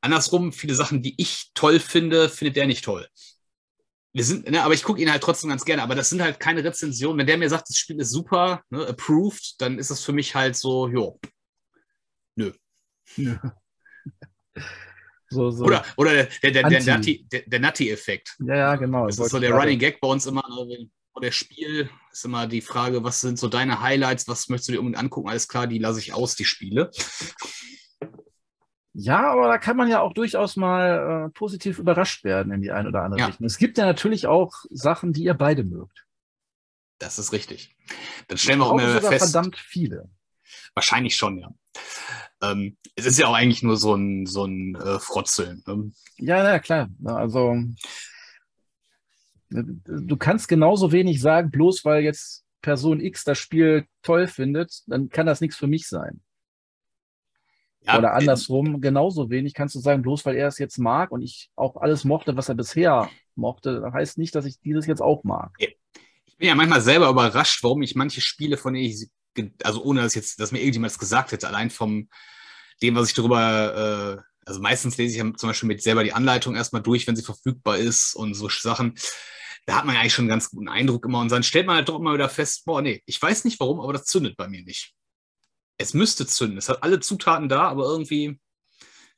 Andersrum, viele Sachen, die ich toll finde, findet der nicht toll. Wir sind, ne, aber ich gucke ihn halt trotzdem ganz gerne. Aber das sind halt keine Rezensionen. Wenn der mir sagt, das Spiel ist super, ne, approved, dann ist das für mich halt so, jo, nö. nö. So, so. Oder, oder der, der, der, der, Nutty, der, der Nutty-Effekt. Ja, ja, genau. Das ist so der Running Gag bei uns immer. Ne, vor der Spiel ist immer die Frage, was sind so deine Highlights, was möchtest du dir unbedingt angucken? Alles klar, die lasse ich aus, die Spiele. Ja, aber da kann man ja auch durchaus mal äh, positiv überrascht werden in die eine oder andere ja. Richtung. Es gibt ja natürlich auch Sachen, die ihr beide mögt. Das ist richtig. Dann stellen wir auch, immer fest. verdammt viele. Wahrscheinlich schon, ja. Ähm, es ist ja auch eigentlich nur so ein, so ein äh, Frotzeln. Ne? Ja, ja, klar. Also du kannst genauso wenig sagen, bloß weil jetzt Person X das Spiel toll findet, dann kann das nichts für mich sein. Ja, Oder andersrum, genauso wenig kannst du sagen, bloß weil er es jetzt mag und ich auch alles mochte, was er bisher mochte, heißt nicht, dass ich dieses jetzt auch mag. Ich bin ja manchmal selber überrascht, warum ich manche Spiele, von denen ich, also ohne dass jetzt, dass mir irgendjemand das gesagt hätte, allein vom dem, was ich darüber, äh, also meistens lese ich ja zum Beispiel mit selber die Anleitung erstmal durch, wenn sie verfügbar ist und so Sachen da hat man eigentlich schon einen ganz guten Eindruck immer. Und dann stellt man halt doch immer wieder fest, boah, nee, ich weiß nicht warum, aber das zündet bei mir nicht. Es müsste zünden. Es hat alle Zutaten da, aber irgendwie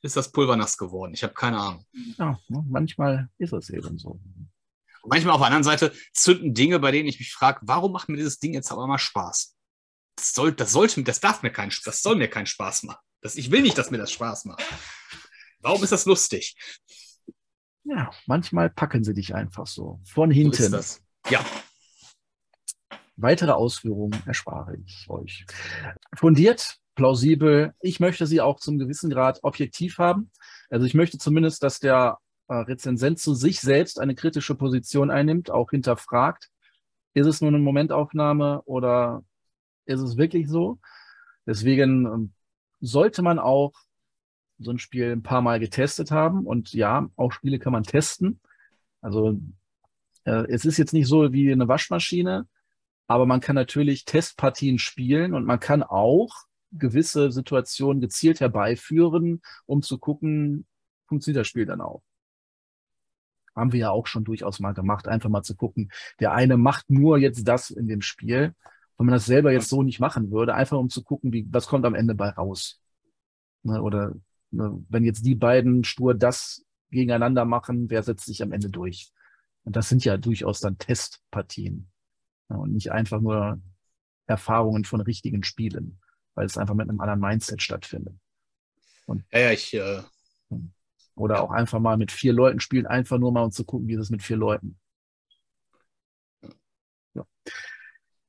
ist das Pulver nass geworden. Ich habe keine Ahnung. Ja, ne, manchmal ist es eben so. Und manchmal auf der anderen Seite zünden Dinge, bei denen ich mich frage, warum macht mir dieses Ding jetzt aber mal Spaß? Das, soll, das sollte, das darf mir keinen, das soll mir keinen Spaß machen. Das, ich will nicht, dass mir das Spaß macht. Warum ist das lustig? Ja, manchmal packen sie dich einfach so. Von hinten. So ist das. Ja. Weitere Ausführungen erspare ich euch. Fundiert, plausibel. Ich möchte sie auch zum gewissen Grad objektiv haben. Also ich möchte zumindest, dass der äh, Rezensent zu sich selbst eine kritische Position einnimmt, auch hinterfragt. Ist es nur eine Momentaufnahme oder ist es wirklich so? Deswegen ähm, sollte man auch so ein Spiel ein paar Mal getestet haben. Und ja, auch Spiele kann man testen. Also Äh, es ist jetzt nicht so wie eine Waschmaschine, aber man kann natürlich Testpartien spielen und man kann auch gewisse Situationen gezielt herbeiführen, um zu gucken, funktioniert das Spiel dann auch. Haben wir ja auch schon durchaus mal gemacht, einfach mal zu gucken, der eine macht nur jetzt das in dem Spiel. Wenn man das selber jetzt so nicht machen würde, einfach um zu gucken, wie, was kommt am Ende bei raus. Ne, oder wenn jetzt die beiden stur das gegeneinander machen, wer setzt sich am Ende durch? Und das sind ja durchaus dann Testpartien. Ja, und nicht einfach nur Erfahrungen von richtigen Spielen, weil es einfach mit einem anderen Mindset stattfindet. Und ja, ja, ich. Äh, oder auch einfach mal mit vier Leuten spielen, einfach nur mal um zu gucken, wie ist es mit vier Leuten. Ja.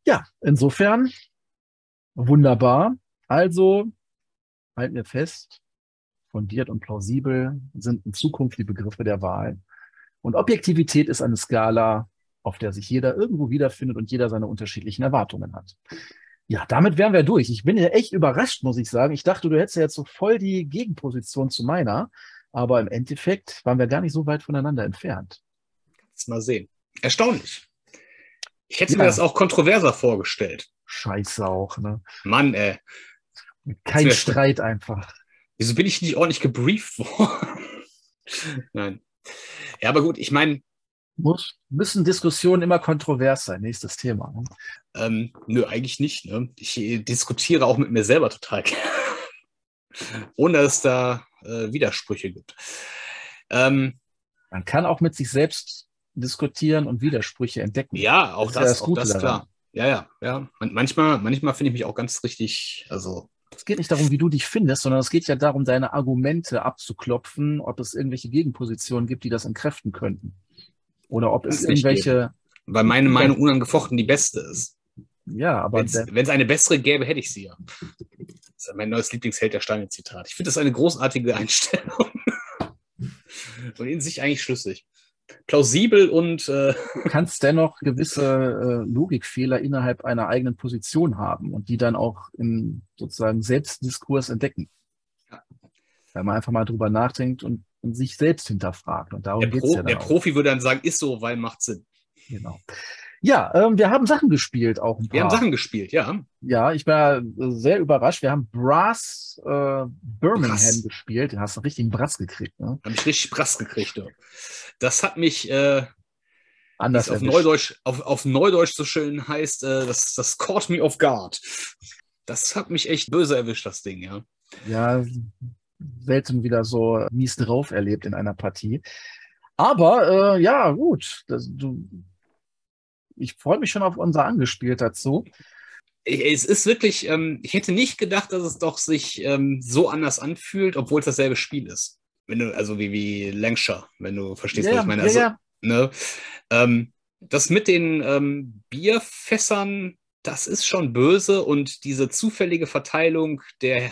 ja, insofern wunderbar. Also halten wir fest, fundiert und plausibel sind in Zukunft die Begriffe der Wahl. Und Objektivität ist eine Skala, auf der sich jeder irgendwo wiederfindet und jeder seine unterschiedlichen Erwartungen hat. Ja, damit wären wir durch. Ich bin ja echt überrascht, muss ich sagen. Ich dachte, du hättest ja jetzt so voll die Gegenposition zu meiner, aber im Endeffekt waren wir gar nicht so weit voneinander entfernt. Kannst mal sehen. Erstaunlich. Ich hätte ja. mir das auch kontroverser vorgestellt. Scheiße auch, ne? Mann, ey. Kein Streit einfach. Wieso bin ich nicht ordentlich gebrieft worden? Nein. Ja, aber gut, ich meine. Muss, müssen Diskussionen immer kontrovers sein? Nächstes Thema. Ne? Ähm, nö, eigentlich nicht. Ne? Ich äh, diskutiere auch mit mir selber total gerne. Ohne dass es da äh, Widersprüche gibt. Ähm, Man kann auch mit sich selbst diskutieren und Widersprüche entdecken. Ja, auch das, das, ja das, auch das klar. Ja, ja, ja. manchmal, manchmal finde ich mich auch ganz richtig, also geht nicht darum, wie du dich findest, sondern es geht ja darum, deine Argumente abzuklopfen, ob es irgendwelche Gegenpositionen gibt, die das entkräften könnten. Oder ob das es irgendwelche. Weil meine Meinung unangefochten die beste ist. Ja, aber. Wenn es eine bessere gäbe, hätte ich sie ja. Das ist mein neues Lieblingsheld der Steine-Zitat. Ich finde das eine großartige Einstellung. und in sich eigentlich schlüssig plausibel und. Äh du kannst dennoch gewisse äh, Logikfehler innerhalb einer eigenen Position haben und die dann auch im sozusagen Selbstdiskurs entdecken. Ja. Weil man einfach mal drüber nachdenkt und, und sich selbst hinterfragt. Und darum der, Pro, ja der Profi würde dann sagen, ist so, weil macht Sinn. Genau. Ja, ähm, wir haben Sachen gespielt auch. Wir haben Sachen gespielt, ja. Ja, ich war sehr überrascht. Wir haben Brass äh, Birmingham Brass. gespielt. Du hast einen richtigen Brass gekriegt. Ne? Habe ich richtig Brass gekriegt. Ja. Das hat mich äh, anders auf Neudeutsch, auf, auf Neudeutsch so schön heißt, äh, das, das caught me off guard. Das hat mich echt böse erwischt, das Ding, ja. Ja, selten wieder so mies drauf erlebt in einer Partie. Aber äh, ja, gut. Das, du, ich freue mich schon auf unser Angespielt dazu. Es ist wirklich, ähm, ich hätte nicht gedacht, dass es doch sich ähm, so anders anfühlt, obwohl es dasselbe Spiel ist. Wenn du, also wie, wie Lancashire, wenn du verstehst, ja, was ich meine. Also, ja, Ne, ähm, das mit den ähm, Bierfässern, das ist schon böse und diese zufällige Verteilung der,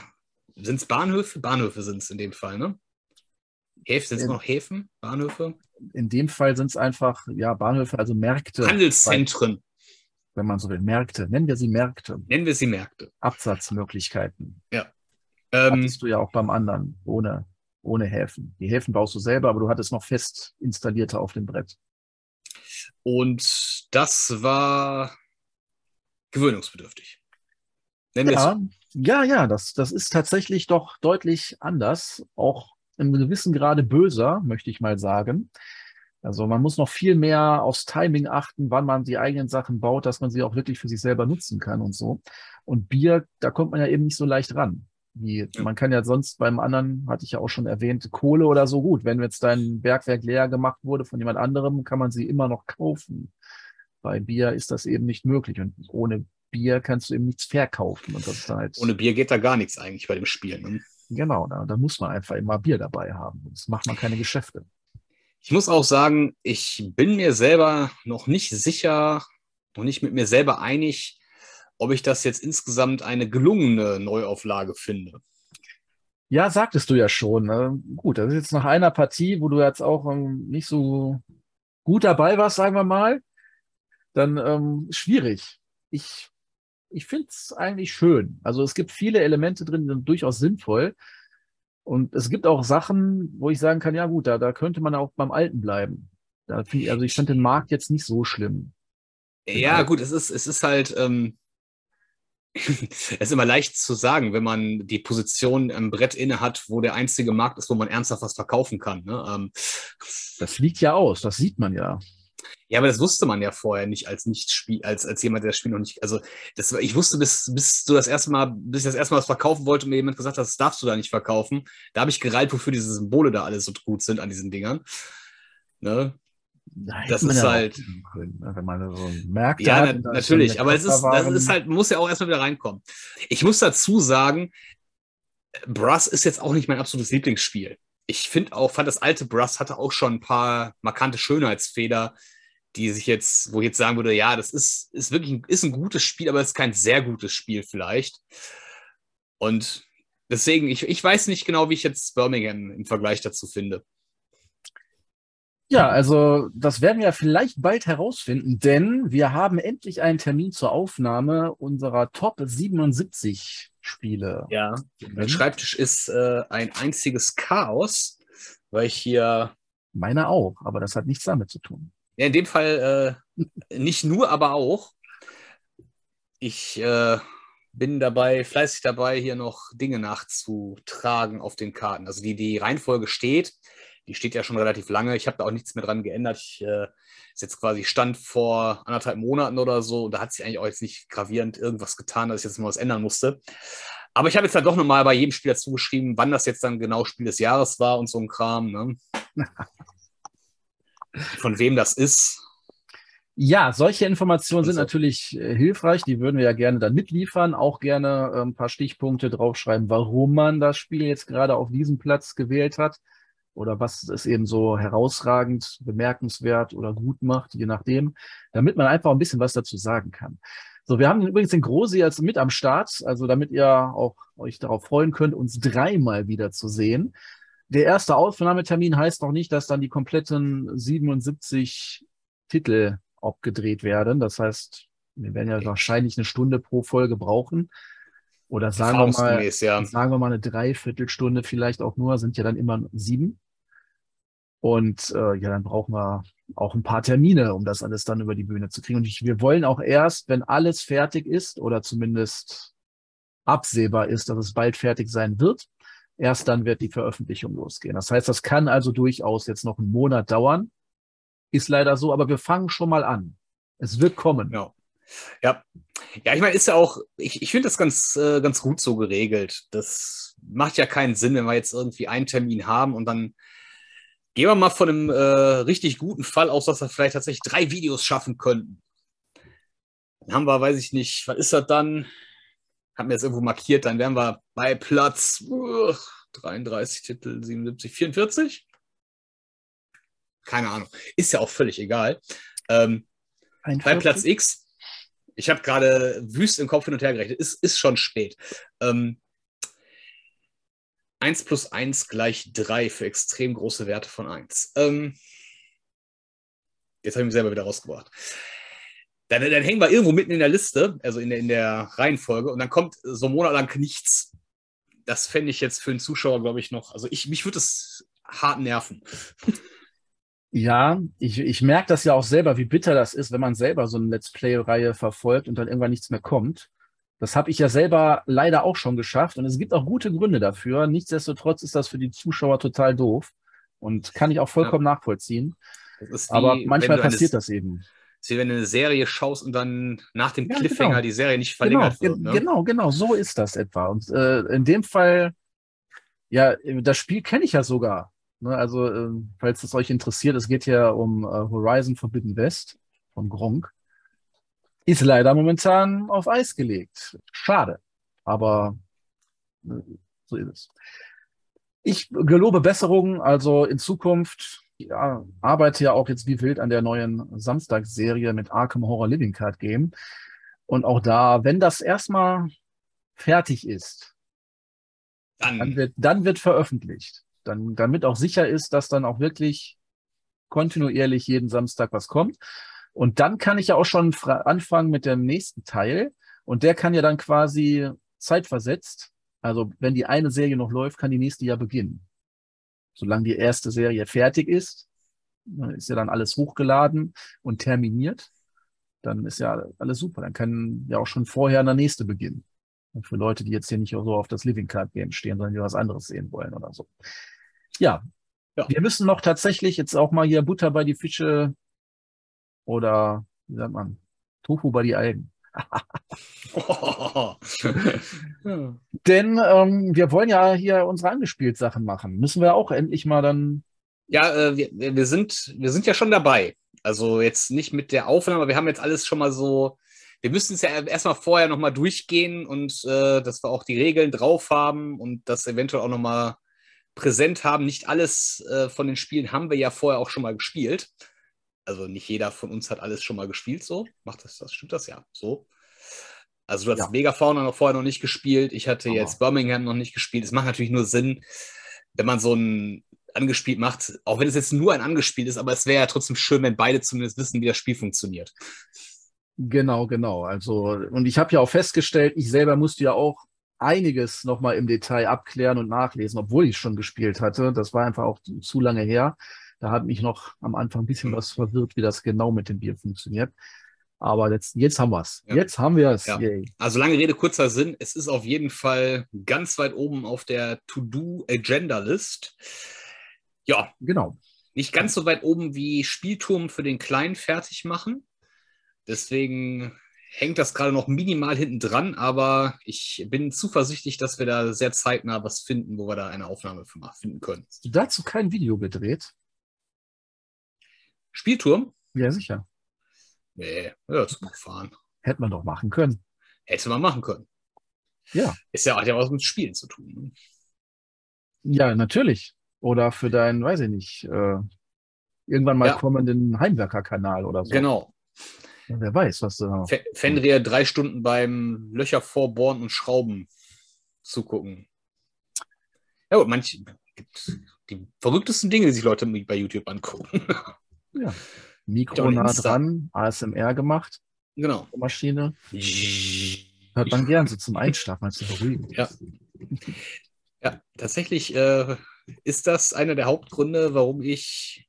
sind es Bahnhöfe? Bahnhöfe sind es in dem Fall, ne? Häfen, sind es noch Häfen, Bahnhöfe? in dem Fall sind es einfach ja, Bahnhöfe, also Märkte. Handelszentren. Wenn man so will, Märkte. Nennen wir sie Märkte. Nennen wir sie Märkte. Absatzmöglichkeiten. Ja. Ähm, Hattest du ja auch beim anderen, ohne, ohne Häfen. Die Häfen baust du selber, aber du hattest noch fest installierte auf dem Brett. Und das war gewöhnungsbedürftig. Nennen ja, ja, ja, das, das ist tatsächlich doch deutlich anders. Auch in gewissem Grade böser, möchte ich mal sagen. Also man muss noch viel mehr aufs Timing achten, wann man die eigenen Sachen baut, dass man sie auch wirklich für sich selber nutzen kann und so. Und Bier, da kommt man ja eben nicht so leicht ran. Wie, man kann ja sonst beim anderen, hatte ich ja auch schon erwähnt, Kohle oder so gut. Wenn jetzt dein Bergwerk leer gemacht wurde von jemand anderem, kann man sie immer noch kaufen. Bei Bier ist das eben nicht möglich. Und ohne Bier kannst du eben nichts verkaufen. Und das ist halt ohne Bier geht da gar nichts eigentlich bei dem Spiel. Ne? Genau, da, da muss man einfach immer Bier dabei haben. Sonst macht man keine Geschäfte. Ich muss auch sagen, ich bin mir selber noch nicht sicher, noch nicht mit mir selber einig, ob ich das jetzt insgesamt eine gelungene Neuauflage finde. Ja, sagtest du ja schon. Ne? Gut, das ist jetzt nach einer Partie, wo du jetzt auch ähm, nicht so gut dabei warst, sagen wir mal, dann ähm, schwierig. Ich ich finde es eigentlich schön. Also es gibt viele Elemente drin, die sind durchaus sinnvoll. Und es gibt auch Sachen, wo ich sagen kann, ja gut, da, da könnte man auch beim Alten bleiben. Ich, also ich fand den Markt jetzt nicht so schlimm. Ja, gut, es ist, es ist halt, ähm, es ist immer leicht zu sagen, wenn man die Position am Brett inne hat, wo der einzige Markt ist, wo man ernsthaft was verkaufen kann. Ne? Ähm, das liegt ja aus, das sieht man ja. Ja, aber das wusste man ja vorher nicht als nicht als, als jemand, der das Spiel noch nicht. Also das, ich wusste, bis, bis du das erste Mal, bis ich das erste Mal was verkaufen wollte und mir jemand gesagt hat, das darfst du da nicht verkaufen. Da habe ich gereilt, wofür diese Symbole da alles so gut sind an diesen Dingern. Ne? Da das ist ja halt. Ne, wenn man so merkt. Ja, na, natürlich. Aber es ist, das ist halt, muss ja auch erstmal wieder reinkommen. Ich muss dazu sagen, Brass ist jetzt auch nicht mein absolutes Lieblingsspiel. Ich finde auch, fand das alte Brass hatte auch schon ein paar markante Schönheitsfehler, die sich jetzt, wo ich jetzt sagen würde, ja, das ist, ist wirklich ein, ist ein gutes Spiel, aber es ist kein sehr gutes Spiel vielleicht. Und deswegen, ich, ich weiß nicht genau, wie ich jetzt Birmingham im Vergleich dazu finde. Ja, also das werden wir vielleicht bald herausfinden, denn wir haben endlich einen Termin zur Aufnahme unserer Top 77 Spiele. Ja, mein Schreibtisch ist äh, ein einziges Chaos, weil ich hier. Meiner auch, aber das hat nichts damit zu tun. Ja, in dem Fall äh, nicht nur, aber auch. Ich äh, bin dabei, fleißig dabei, hier noch Dinge nachzutragen auf den Karten. Also die, die Reihenfolge steht. Die steht ja schon relativ lange. Ich habe da auch nichts mehr dran geändert. Ich äh, ist jetzt quasi Stand vor anderthalb Monaten oder so. Und da hat sich eigentlich auch jetzt nicht gravierend irgendwas getan, dass ich jetzt mal was ändern musste. Aber ich habe jetzt dann doch nochmal bei jedem Spiel dazu geschrieben, wann das jetzt dann genau Spiel des Jahres war und so ein Kram. Ne? Von wem das ist. Ja, solche Informationen sind natürlich äh, hilfreich. Die würden wir ja gerne dann mitliefern. Auch gerne äh, ein paar Stichpunkte draufschreiben, warum man das Spiel jetzt gerade auf diesem Platz gewählt hat oder was es eben so herausragend, bemerkenswert oder gut macht, je nachdem, damit man einfach ein bisschen was dazu sagen kann. So, wir haben übrigens den Grosi jetzt mit am Start, also damit ihr auch euch darauf freuen könnt, uns dreimal wieder zu sehen. Der erste Aufnahmetermin heißt noch nicht, dass dann die kompletten 77 Titel abgedreht werden. Das heißt, wir werden ja wahrscheinlich eine Stunde pro Folge brauchen. Oder sagen wir mal, ja. sagen wir mal eine Dreiviertelstunde vielleicht auch nur, sind ja dann immer sieben. Und äh, ja, dann brauchen wir auch ein paar Termine, um das alles dann über die Bühne zu kriegen. Und ich, wir wollen auch erst, wenn alles fertig ist oder zumindest absehbar ist, dass es bald fertig sein wird, erst dann wird die Veröffentlichung losgehen. Das heißt, das kann also durchaus jetzt noch einen Monat dauern. Ist leider so, aber wir fangen schon mal an. Es wird kommen. Ja. Ja, ja ich meine, ist ja auch, ich, ich finde das ganz, äh, ganz gut so geregelt. Das macht ja keinen Sinn, wenn wir jetzt irgendwie einen Termin haben und dann Gehen wir mal von einem äh, richtig guten Fall aus, dass wir vielleicht tatsächlich drei Videos schaffen könnten. Dann haben wir, weiß ich nicht, was ist das dann? Haben wir jetzt irgendwo markiert, dann wären wir bei Platz uh, 33 Titel, 77, 44? Keine Ahnung. Ist ja auch völlig egal. Ähm, bei Platz X, ich habe gerade wüst im Kopf hin und her gerechnet, ist, ist schon spät. Ähm, 1 plus 1 gleich 3 für extrem große Werte von 1. Ähm, jetzt habe ich mich selber wieder rausgebracht. Dann, dann, hängen wir irgendwo mitten in der Liste, also in der, in der Reihenfolge, und dann kommt so monatelang nichts. Das fände ich jetzt für einen Zuschauer, glaube ich, noch. Also ich, mich würde es hart nerven. Ja, ich, ich merke das ja auch selber, wie bitter das ist, wenn man selber so eine Let's Play-Reihe verfolgt und dann irgendwann nichts mehr kommt. Das habe ich ja selber leider auch schon geschafft und es gibt auch gute Gründe dafür. Nichtsdestotrotz ist das für die Zuschauer total doof und kann ich auch vollkommen ja. nachvollziehen. Wie, Aber manchmal passiert das eben. Ist wie wenn du eine Serie schaust und dann nach dem ja, Cliffhanger genau. die Serie nicht verlängert genau, wird. Ne? Genau, genau, so ist das etwa. Und äh, in dem Fall, ja, das Spiel kenne ich ja sogar. Ne? Also, äh, falls es euch interessiert, es geht ja um äh, Horizon Forbidden West von Gronk ist leider momentan auf Eis gelegt. Schade, aber äh, so ist es. Ich gelobe Besserungen, also in Zukunft ja, arbeite ja auch jetzt wie wild an der neuen Samstagsserie mit Arkham Horror Living Card Game. Und auch da, wenn das erstmal fertig ist, dann, dann, wird, dann wird veröffentlicht. Dann, damit auch sicher ist, dass dann auch wirklich kontinuierlich jeden Samstag was kommt. Und dann kann ich ja auch schon anfangen mit dem nächsten Teil. Und der kann ja dann quasi zeitversetzt, also wenn die eine Serie noch läuft, kann die nächste ja beginnen. Solange die erste Serie fertig ist, ist ja dann alles hochgeladen und terminiert. Dann ist ja alles super. Dann kann ja auch schon vorher der nächste beginnen. Und für Leute, die jetzt hier nicht so auf das Living Card Game stehen, sondern die was anderes sehen wollen oder so. Ja. ja. Wir müssen noch tatsächlich jetzt auch mal hier Butter bei die Fische oder, wie sagt man, Tofu bei die Algen. Denn ähm, wir wollen ja hier unsere angespielt Sachen machen. Müssen wir auch endlich mal dann. Ja, äh, wir, wir, sind, wir sind ja schon dabei. Also jetzt nicht mit der Aufnahme, aber wir haben jetzt alles schon mal so. Wir müssen es ja erstmal vorher nochmal durchgehen und äh, dass wir auch die Regeln drauf haben und das eventuell auch nochmal präsent haben. Nicht alles äh, von den Spielen haben wir ja vorher auch schon mal gespielt also nicht jeder von uns hat alles schon mal gespielt, so. Macht das, das stimmt das ja, so. Also du hast ja. Megafauna noch vorher noch nicht gespielt, ich hatte Aha. jetzt Birmingham noch nicht gespielt. Es macht natürlich nur Sinn, wenn man so ein angespielt macht, auch wenn es jetzt nur ein angespielt ist, aber es wäre ja trotzdem schön, wenn beide zumindest wissen, wie das Spiel funktioniert. Genau, genau. Also, und ich habe ja auch festgestellt, ich selber musste ja auch einiges nochmal im Detail abklären und nachlesen, obwohl ich schon gespielt hatte. Das war einfach auch zu lange her. Da hat mich noch am Anfang ein bisschen was verwirrt, wie das genau mit dem Bier funktioniert. Aber jetzt, jetzt haben wir es. Ja. Jetzt haben wir es. Ja. Also lange Rede, kurzer Sinn. Es ist auf jeden Fall ganz weit oben auf der To-Do-Agenda-List. Ja. Genau. Nicht ganz so weit oben wie Spielturm für den Kleinen fertig machen. Deswegen hängt das gerade noch minimal hinten dran, aber ich bin zuversichtlich, dass wir da sehr zeitnah was finden, wo wir da eine Aufnahme für finden können. Hast du dazu kein Video gedreht? Spielturm? Ja, sicher. Nee, ja, zu gefahren. Hätte man doch machen können. Hätte man machen können. Ja. Ist ja, ja was mit Spielen zu tun. Ne? Ja, natürlich. Oder für deinen, weiß ich nicht, äh, irgendwann mal ja. kommenden Heimwerker-Kanal oder so. Genau. Ja, wer weiß, was du noch. Fenrir drei Stunden beim Löcher vorbohren und Schrauben zugucken. Ja, gut, manche gibt die verrücktesten Dinge, die sich Leute bei YouTube angucken. Ja. Mikro nah dran, ASMR gemacht. Genau. Maschine. Hört man gern so zum Einschlafen, als zu beruhigen. Ja. Ja, tatsächlich äh, ist das einer der Hauptgründe, warum ich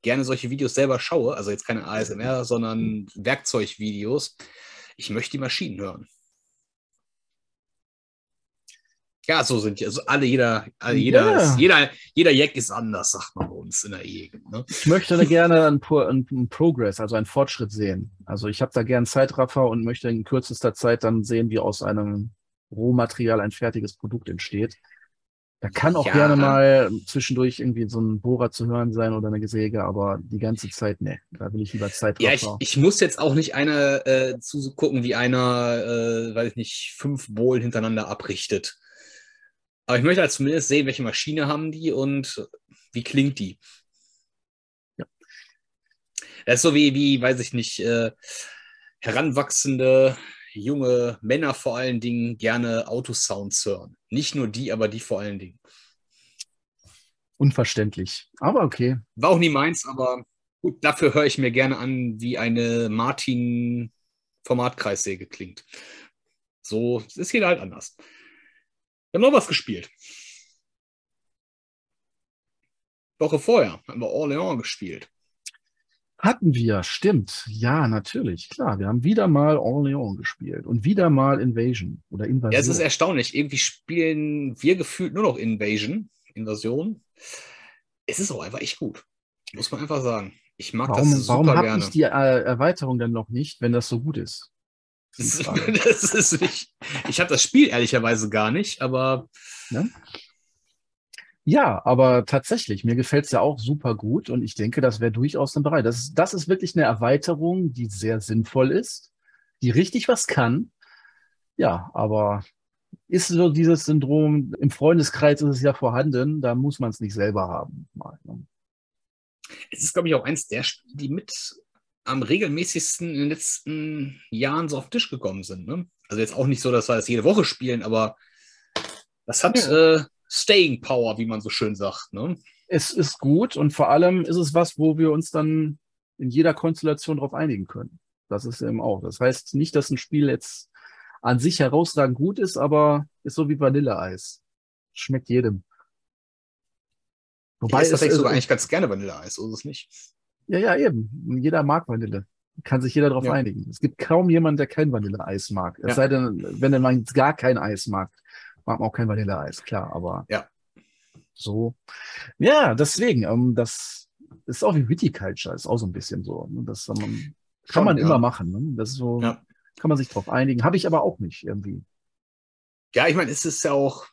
gerne solche Videos selber schaue. Also jetzt keine ASMR, sondern Werkzeugvideos. Ich möchte die Maschinen hören. Ja, so sind die. Also alle, jeder, alle, jeder, ja. ist, jeder, jeder Jack ist anders, sagt man bei uns in der Ehe. Ne? Ich möchte da gerne einen, einen, Progress, also einen Fortschritt sehen. Also ich habe da gerne Zeitraffer und möchte in kürzester Zeit dann sehen, wie aus einem Rohmaterial ein fertiges Produkt entsteht. Da kann auch ja. gerne mal zwischendurch irgendwie so ein Bohrer zu hören sein oder eine Gesäge, aber die ganze Zeit, ne, da will ich lieber Zeit Ja, ich, ich, muss jetzt auch nicht einer äh, zugucken, wie einer, äh, weiß ich nicht, fünf Bohlen hintereinander abrichtet. Aber ich möchte halt zumindest sehen, welche Maschine haben die und wie klingt die. Ja. Das ist so wie, wie weiß ich nicht, äh, heranwachsende junge Männer vor allen Dingen gerne Autosounds hören. Nicht nur die, aber die vor allen Dingen. Unverständlich, aber okay. War auch nie meins, aber gut, dafür höre ich mir gerne an, wie eine Martin-Formatkreissäge klingt. So, es geht halt anders. Wir haben noch was gespielt. Woche vorher haben wir Orléans gespielt. Hatten wir, stimmt. Ja, natürlich, klar. Wir haben wieder mal Orléans gespielt und wieder mal Invasion oder Invasion. Ja, es ist erstaunlich. Irgendwie spielen wir gefühlt nur noch Invasion, Invasion. Es ist auch einfach echt gut. Muss man einfach sagen. Ich mag warum, das super warum gerne. Warum habe ich die äh, Erweiterung denn noch nicht, wenn das so gut ist? Das, das ist nicht. Ich habe das Spiel ehrlicherweise gar nicht, aber. Ja, ja aber tatsächlich, mir gefällt es ja auch super gut und ich denke, das wäre durchaus ein Bereich. Das ist, das ist wirklich eine Erweiterung, die sehr sinnvoll ist, die richtig was kann. Ja, aber ist so dieses Syndrom, im Freundeskreis ist es ja vorhanden, da muss man es nicht selber haben. Ne? Es ist, glaube ich, auch eins der Spiele, die mit am regelmäßigsten in den letzten Jahren so auf den Tisch gekommen sind. Ne? Also jetzt auch nicht so, dass wir das jede Woche spielen, aber das hat ja. äh, Staying Power, wie man so schön sagt. Ne? Es ist gut und vor allem ist es was, wo wir uns dann in jeder Konstellation darauf einigen können. Das ist eben auch. Das heißt nicht, dass ein Spiel jetzt an sich herausragend gut ist, aber ist so wie Vanilleeis. Schmeckt jedem. Wobei ich esse sogar eigentlich ganz gerne Vanilleeis, ist es nicht. Ja, ja, eben. Jeder mag Vanille. Kann sich jeder darauf ja. einigen. Es gibt kaum jemanden, der kein Vanilleeis mag. Es ja. sei denn, wenn man gar kein Eis mag, mag man auch kein Vanilleeis, klar, aber ja. so. Ja, deswegen, ähm, das ist auch wie Viticulture, ist auch so ein bisschen so. Ne? Das um, kann Schon, man ja. immer machen. Ne? Das ist so, kann man sich drauf einigen. Habe ich aber auch nicht irgendwie. Ja, ich meine, es ist ja auch,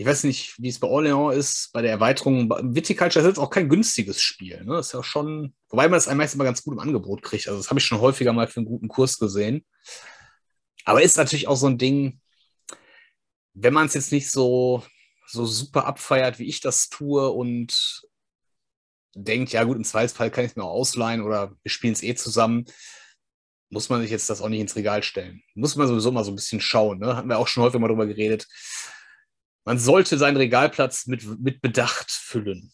ich weiß nicht, wie es bei Orléans ist, bei der Erweiterung. Viticulture ist jetzt auch kein günstiges Spiel. Ne? Das ist ja schon, wobei man das meistens immer ganz gut im Angebot kriegt. Also, das habe ich schon häufiger mal für einen guten Kurs gesehen. Aber ist natürlich auch so ein Ding, wenn man es jetzt nicht so, so super abfeiert, wie ich das tue und denkt, ja gut, im Zweifelsfall kann ich es mir auch ausleihen oder wir spielen es eh zusammen, muss man sich jetzt das auch nicht ins Regal stellen. Muss man sowieso mal so ein bisschen schauen. Ne? Hatten wir auch schon häufig mal drüber geredet man sollte seinen Regalplatz mit, mit Bedacht füllen.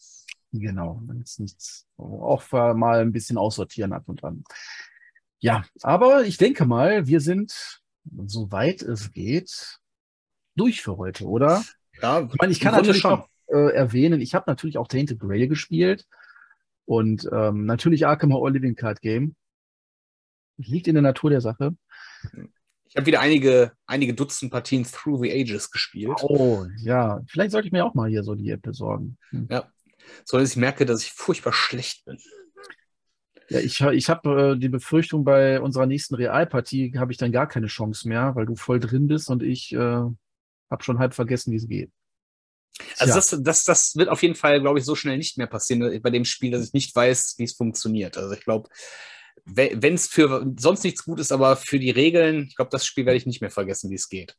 Genau, wenn es nichts auch mal ein bisschen aussortieren ab und an. Ja, aber ich denke mal, wir sind, soweit es geht, durch für heute, oder? Ja, ich meine, ich kann natürlich schon. auch äh, erwähnen, ich habe natürlich auch Tainted Grail gespielt und ähm, natürlich Arkham Horror Living Card Game. Liegt in der Natur der Sache. Ich habe wieder einige, einige Dutzend Partien Through the Ages gespielt. Oh, ja. Vielleicht sollte ich mir auch mal hier so die App besorgen. Hm. Ja. So dass ich merke, dass ich furchtbar schlecht bin. Ja, ich, ich habe äh, die Befürchtung, bei unserer nächsten Realpartie habe ich dann gar keine Chance mehr, weil du voll drin bist und ich äh, habe schon halb vergessen, wie es geht. Also das, das, das wird auf jeden Fall, glaube ich, so schnell nicht mehr passieren bei dem Spiel, dass ich nicht weiß, wie es funktioniert. Also ich glaube, wenn es für sonst nichts gut ist, aber für die Regeln, ich glaube, das Spiel werde ich nicht mehr vergessen, wie es geht.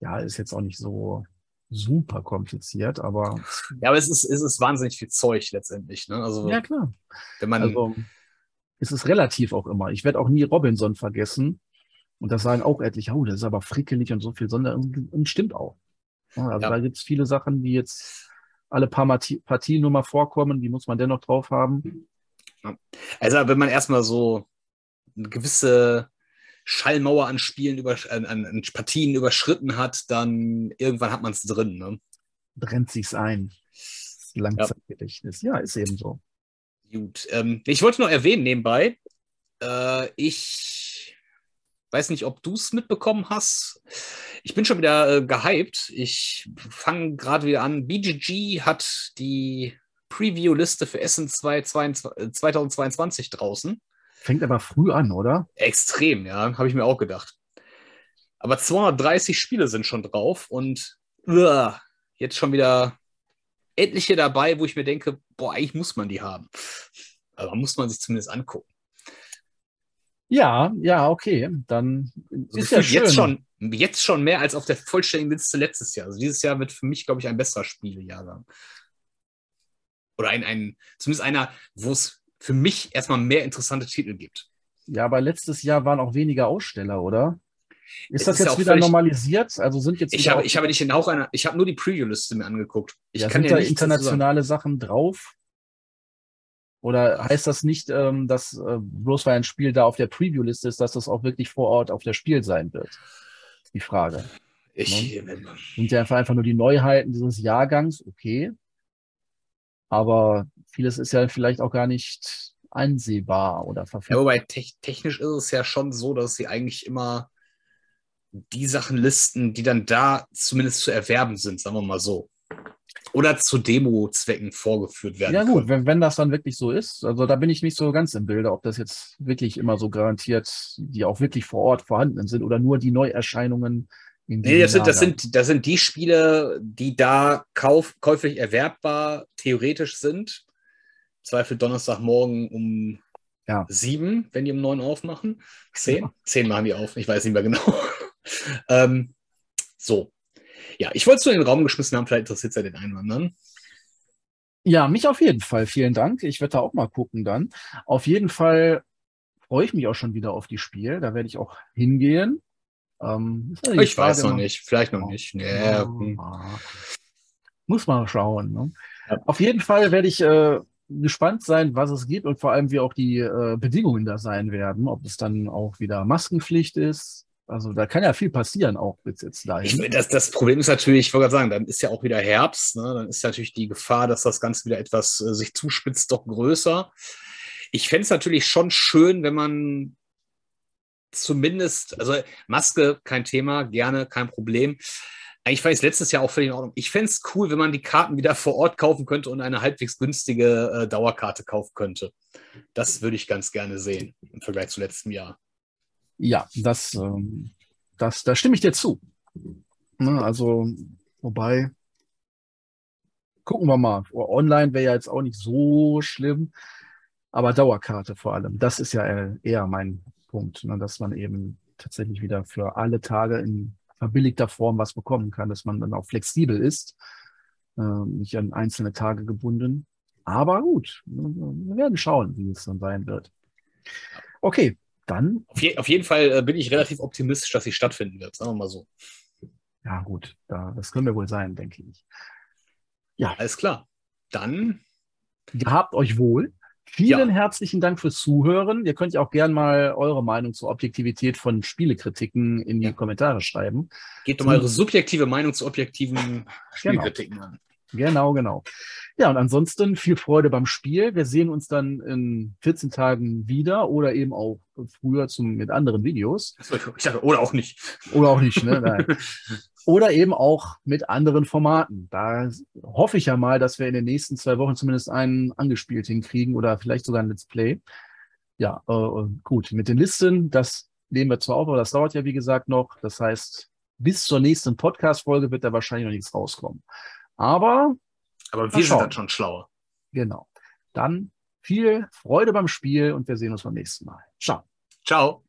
Ja, ist jetzt auch nicht so super kompliziert, aber. Ja, aber es ist, es ist wahnsinnig viel Zeug letztendlich. Ne? Also, ja, klar. Wenn man, also, es ist relativ auch immer. Ich werde auch nie Robinson vergessen. Und das sagen auch etliche, oh, das ist aber frickelig und so viel, sondern und stimmt auch. Also ja. da gibt es viele Sachen, die jetzt alle paar Partien nur mal vorkommen, die muss man dennoch drauf haben. Also, wenn man erstmal so eine gewisse Schallmauer an Spielen, über, an, an Partien überschritten hat, dann irgendwann hat man es drin. Ne? Brennt sich's ein. Langzeitgedächtnis. Ja. ja, ist eben so. Gut. Ähm, ich wollte noch erwähnen nebenbei, äh, ich weiß nicht, ob du es mitbekommen hast. Ich bin schon wieder äh, gehypt. Ich fange gerade wieder an. BGG hat die Preview-Liste für Essen 2022 draußen. Fängt aber früh an, oder? Extrem, ja, habe ich mir auch gedacht. Aber 230 Spiele sind schon drauf und uh, jetzt schon wieder etliche dabei, wo ich mir denke, boah, eigentlich muss man die haben. Aber muss man sich zumindest angucken. Ja, ja, okay. Dann so ist ja schön. Jetzt schon, jetzt schon mehr als auf der vollständigen Liste letztes Jahr. Also dieses Jahr wird für mich, glaube ich, ein besserer Spielejahrgang. Oder ein, ein zumindest einer, wo es für mich erstmal mehr interessante Titel gibt. Ja, aber letztes Jahr waren auch weniger Aussteller, oder? Ist es das ist jetzt wieder normalisiert? Also sind jetzt ich habe ich habe nicht auch eine, ich habe nur die Preview-Liste mir angeguckt. Ich ja, kann sind ja da internationale Sachen drauf? Oder heißt das nicht, ähm, dass äh, bloß weil ein Spiel da auf der Preview-Liste ist, dass das auch wirklich vor Ort auf der Spiel sein wird? Die Frage. Ich, ne? Sind ja einfach nur die Neuheiten dieses Jahrgangs, okay. Aber vieles ist ja vielleicht auch gar nicht einsehbar oder verfügbar. Ja, wobei te technisch ist es ja schon so, dass sie eigentlich immer die Sachen listen, die dann da zumindest zu erwerben sind, sagen wir mal so. Oder zu Demo-Zwecken vorgeführt werden. Ja, gut, wenn, wenn das dann wirklich so ist. Also da bin ich nicht so ganz im Bilde, ob das jetzt wirklich immer so garantiert, die auch wirklich vor Ort vorhanden sind oder nur die Neuerscheinungen Nee, das sind, das, sind, das sind die Spiele, die da kauf, käuflich erwerbbar theoretisch sind. Zweifel Donnerstagmorgen um ja. sieben, wenn die um neun aufmachen. Zehn? Ja. Zehn machen die auf, ich weiß nicht mehr genau. ähm, so. Ja, ich wollte es nur in den Raum geschmissen haben, vielleicht interessiert es ja den einen oder anderen. Ja, mich auf jeden Fall. Vielen Dank. Ich werde da auch mal gucken dann. Auf jeden Fall freue ich mich auch schon wieder auf die Spiel. Da werde ich auch hingehen. Ähm, ich Frage weiß noch nicht, vielleicht noch nicht. Ja, hm. Muss man schauen. Ne? Ja. Auf jeden Fall werde ich äh, gespannt sein, was es gibt und vor allem, wie auch die äh, Bedingungen da sein werden. Ob es dann auch wieder Maskenpflicht ist Also da kann ja viel passieren auch bis jetzt dahin. Ich, das, das Problem ist natürlich, ich wollte gerade sagen, dann ist ja auch wieder Herbst, ne? dann ist natürlich die Gefahr, dass das Ganze wieder etwas äh, sich zuspitzt, doch größer. Ich fände es natürlich schon schön, wenn man zumindest, also Maske kein Thema, gerne, kein Problem. Eigentlich fand ich es letztes Jahr auch völlig in Ordnung. Ich fände es cool, wenn man die Karten wieder vor Ort kaufen könnte und eine halbwegs günstige äh, Dauerkarte kaufen könnte. Das würde ich ganz gerne sehen im Vergleich zu letztem Jahr. Ja, das, ähm, das, da stimme ich dir zu. Ne, also, wobei, gucken wir mal. Online wäre ja jetzt auch nicht so schlimm, aber Dauerkarte vor allem. Das ist ja eher mein Punkt, ne, dass man eben tatsächlich wieder für alle Tage in verbilligter Form was bekommen kann, dass man dann auch flexibel ist, äh, nicht an einzelne Tage gebunden. Aber gut, wir werden schauen, wie es dann sein wird. Okay, dann. Auf, je, auf jeden Fall äh, bin ich relativ optimistisch, dass sie stattfinden wird, sagen wir mal so. Ja, gut, da, das können wir wohl sein, denke ich. Ja. Alles klar. Dann. Gehabt euch wohl. Vielen ja. herzlichen Dank fürs Zuhören. Ihr könnt ja auch gerne mal eure Meinung zur Objektivität von Spielekritiken in die ja. Kommentare schreiben. Gebt doch mal eure subjektive Meinung zu objektiven. Spielkritiken genau. an. Genau, genau. Ja, und ansonsten viel Freude beim Spiel. Wir sehen uns dann in 14 Tagen wieder oder eben auch früher zum, mit anderen Videos. Oder auch nicht. Oder auch nicht, ne? Nein. oder eben auch mit anderen Formaten. Da hoffe ich ja mal, dass wir in den nächsten zwei Wochen zumindest einen angespielt hinkriegen oder vielleicht sogar ein Let's Play. Ja, äh, gut. Mit den Listen, das nehmen wir zwar auf, aber das dauert ja wie gesagt noch. Das heißt, bis zur nächsten Podcast-Folge wird da wahrscheinlich noch nichts rauskommen. Aber. Aber wir sind dann schon schlauer. Genau. Dann viel Freude beim Spiel und wir sehen uns beim nächsten Mal. Ciao. Ciao.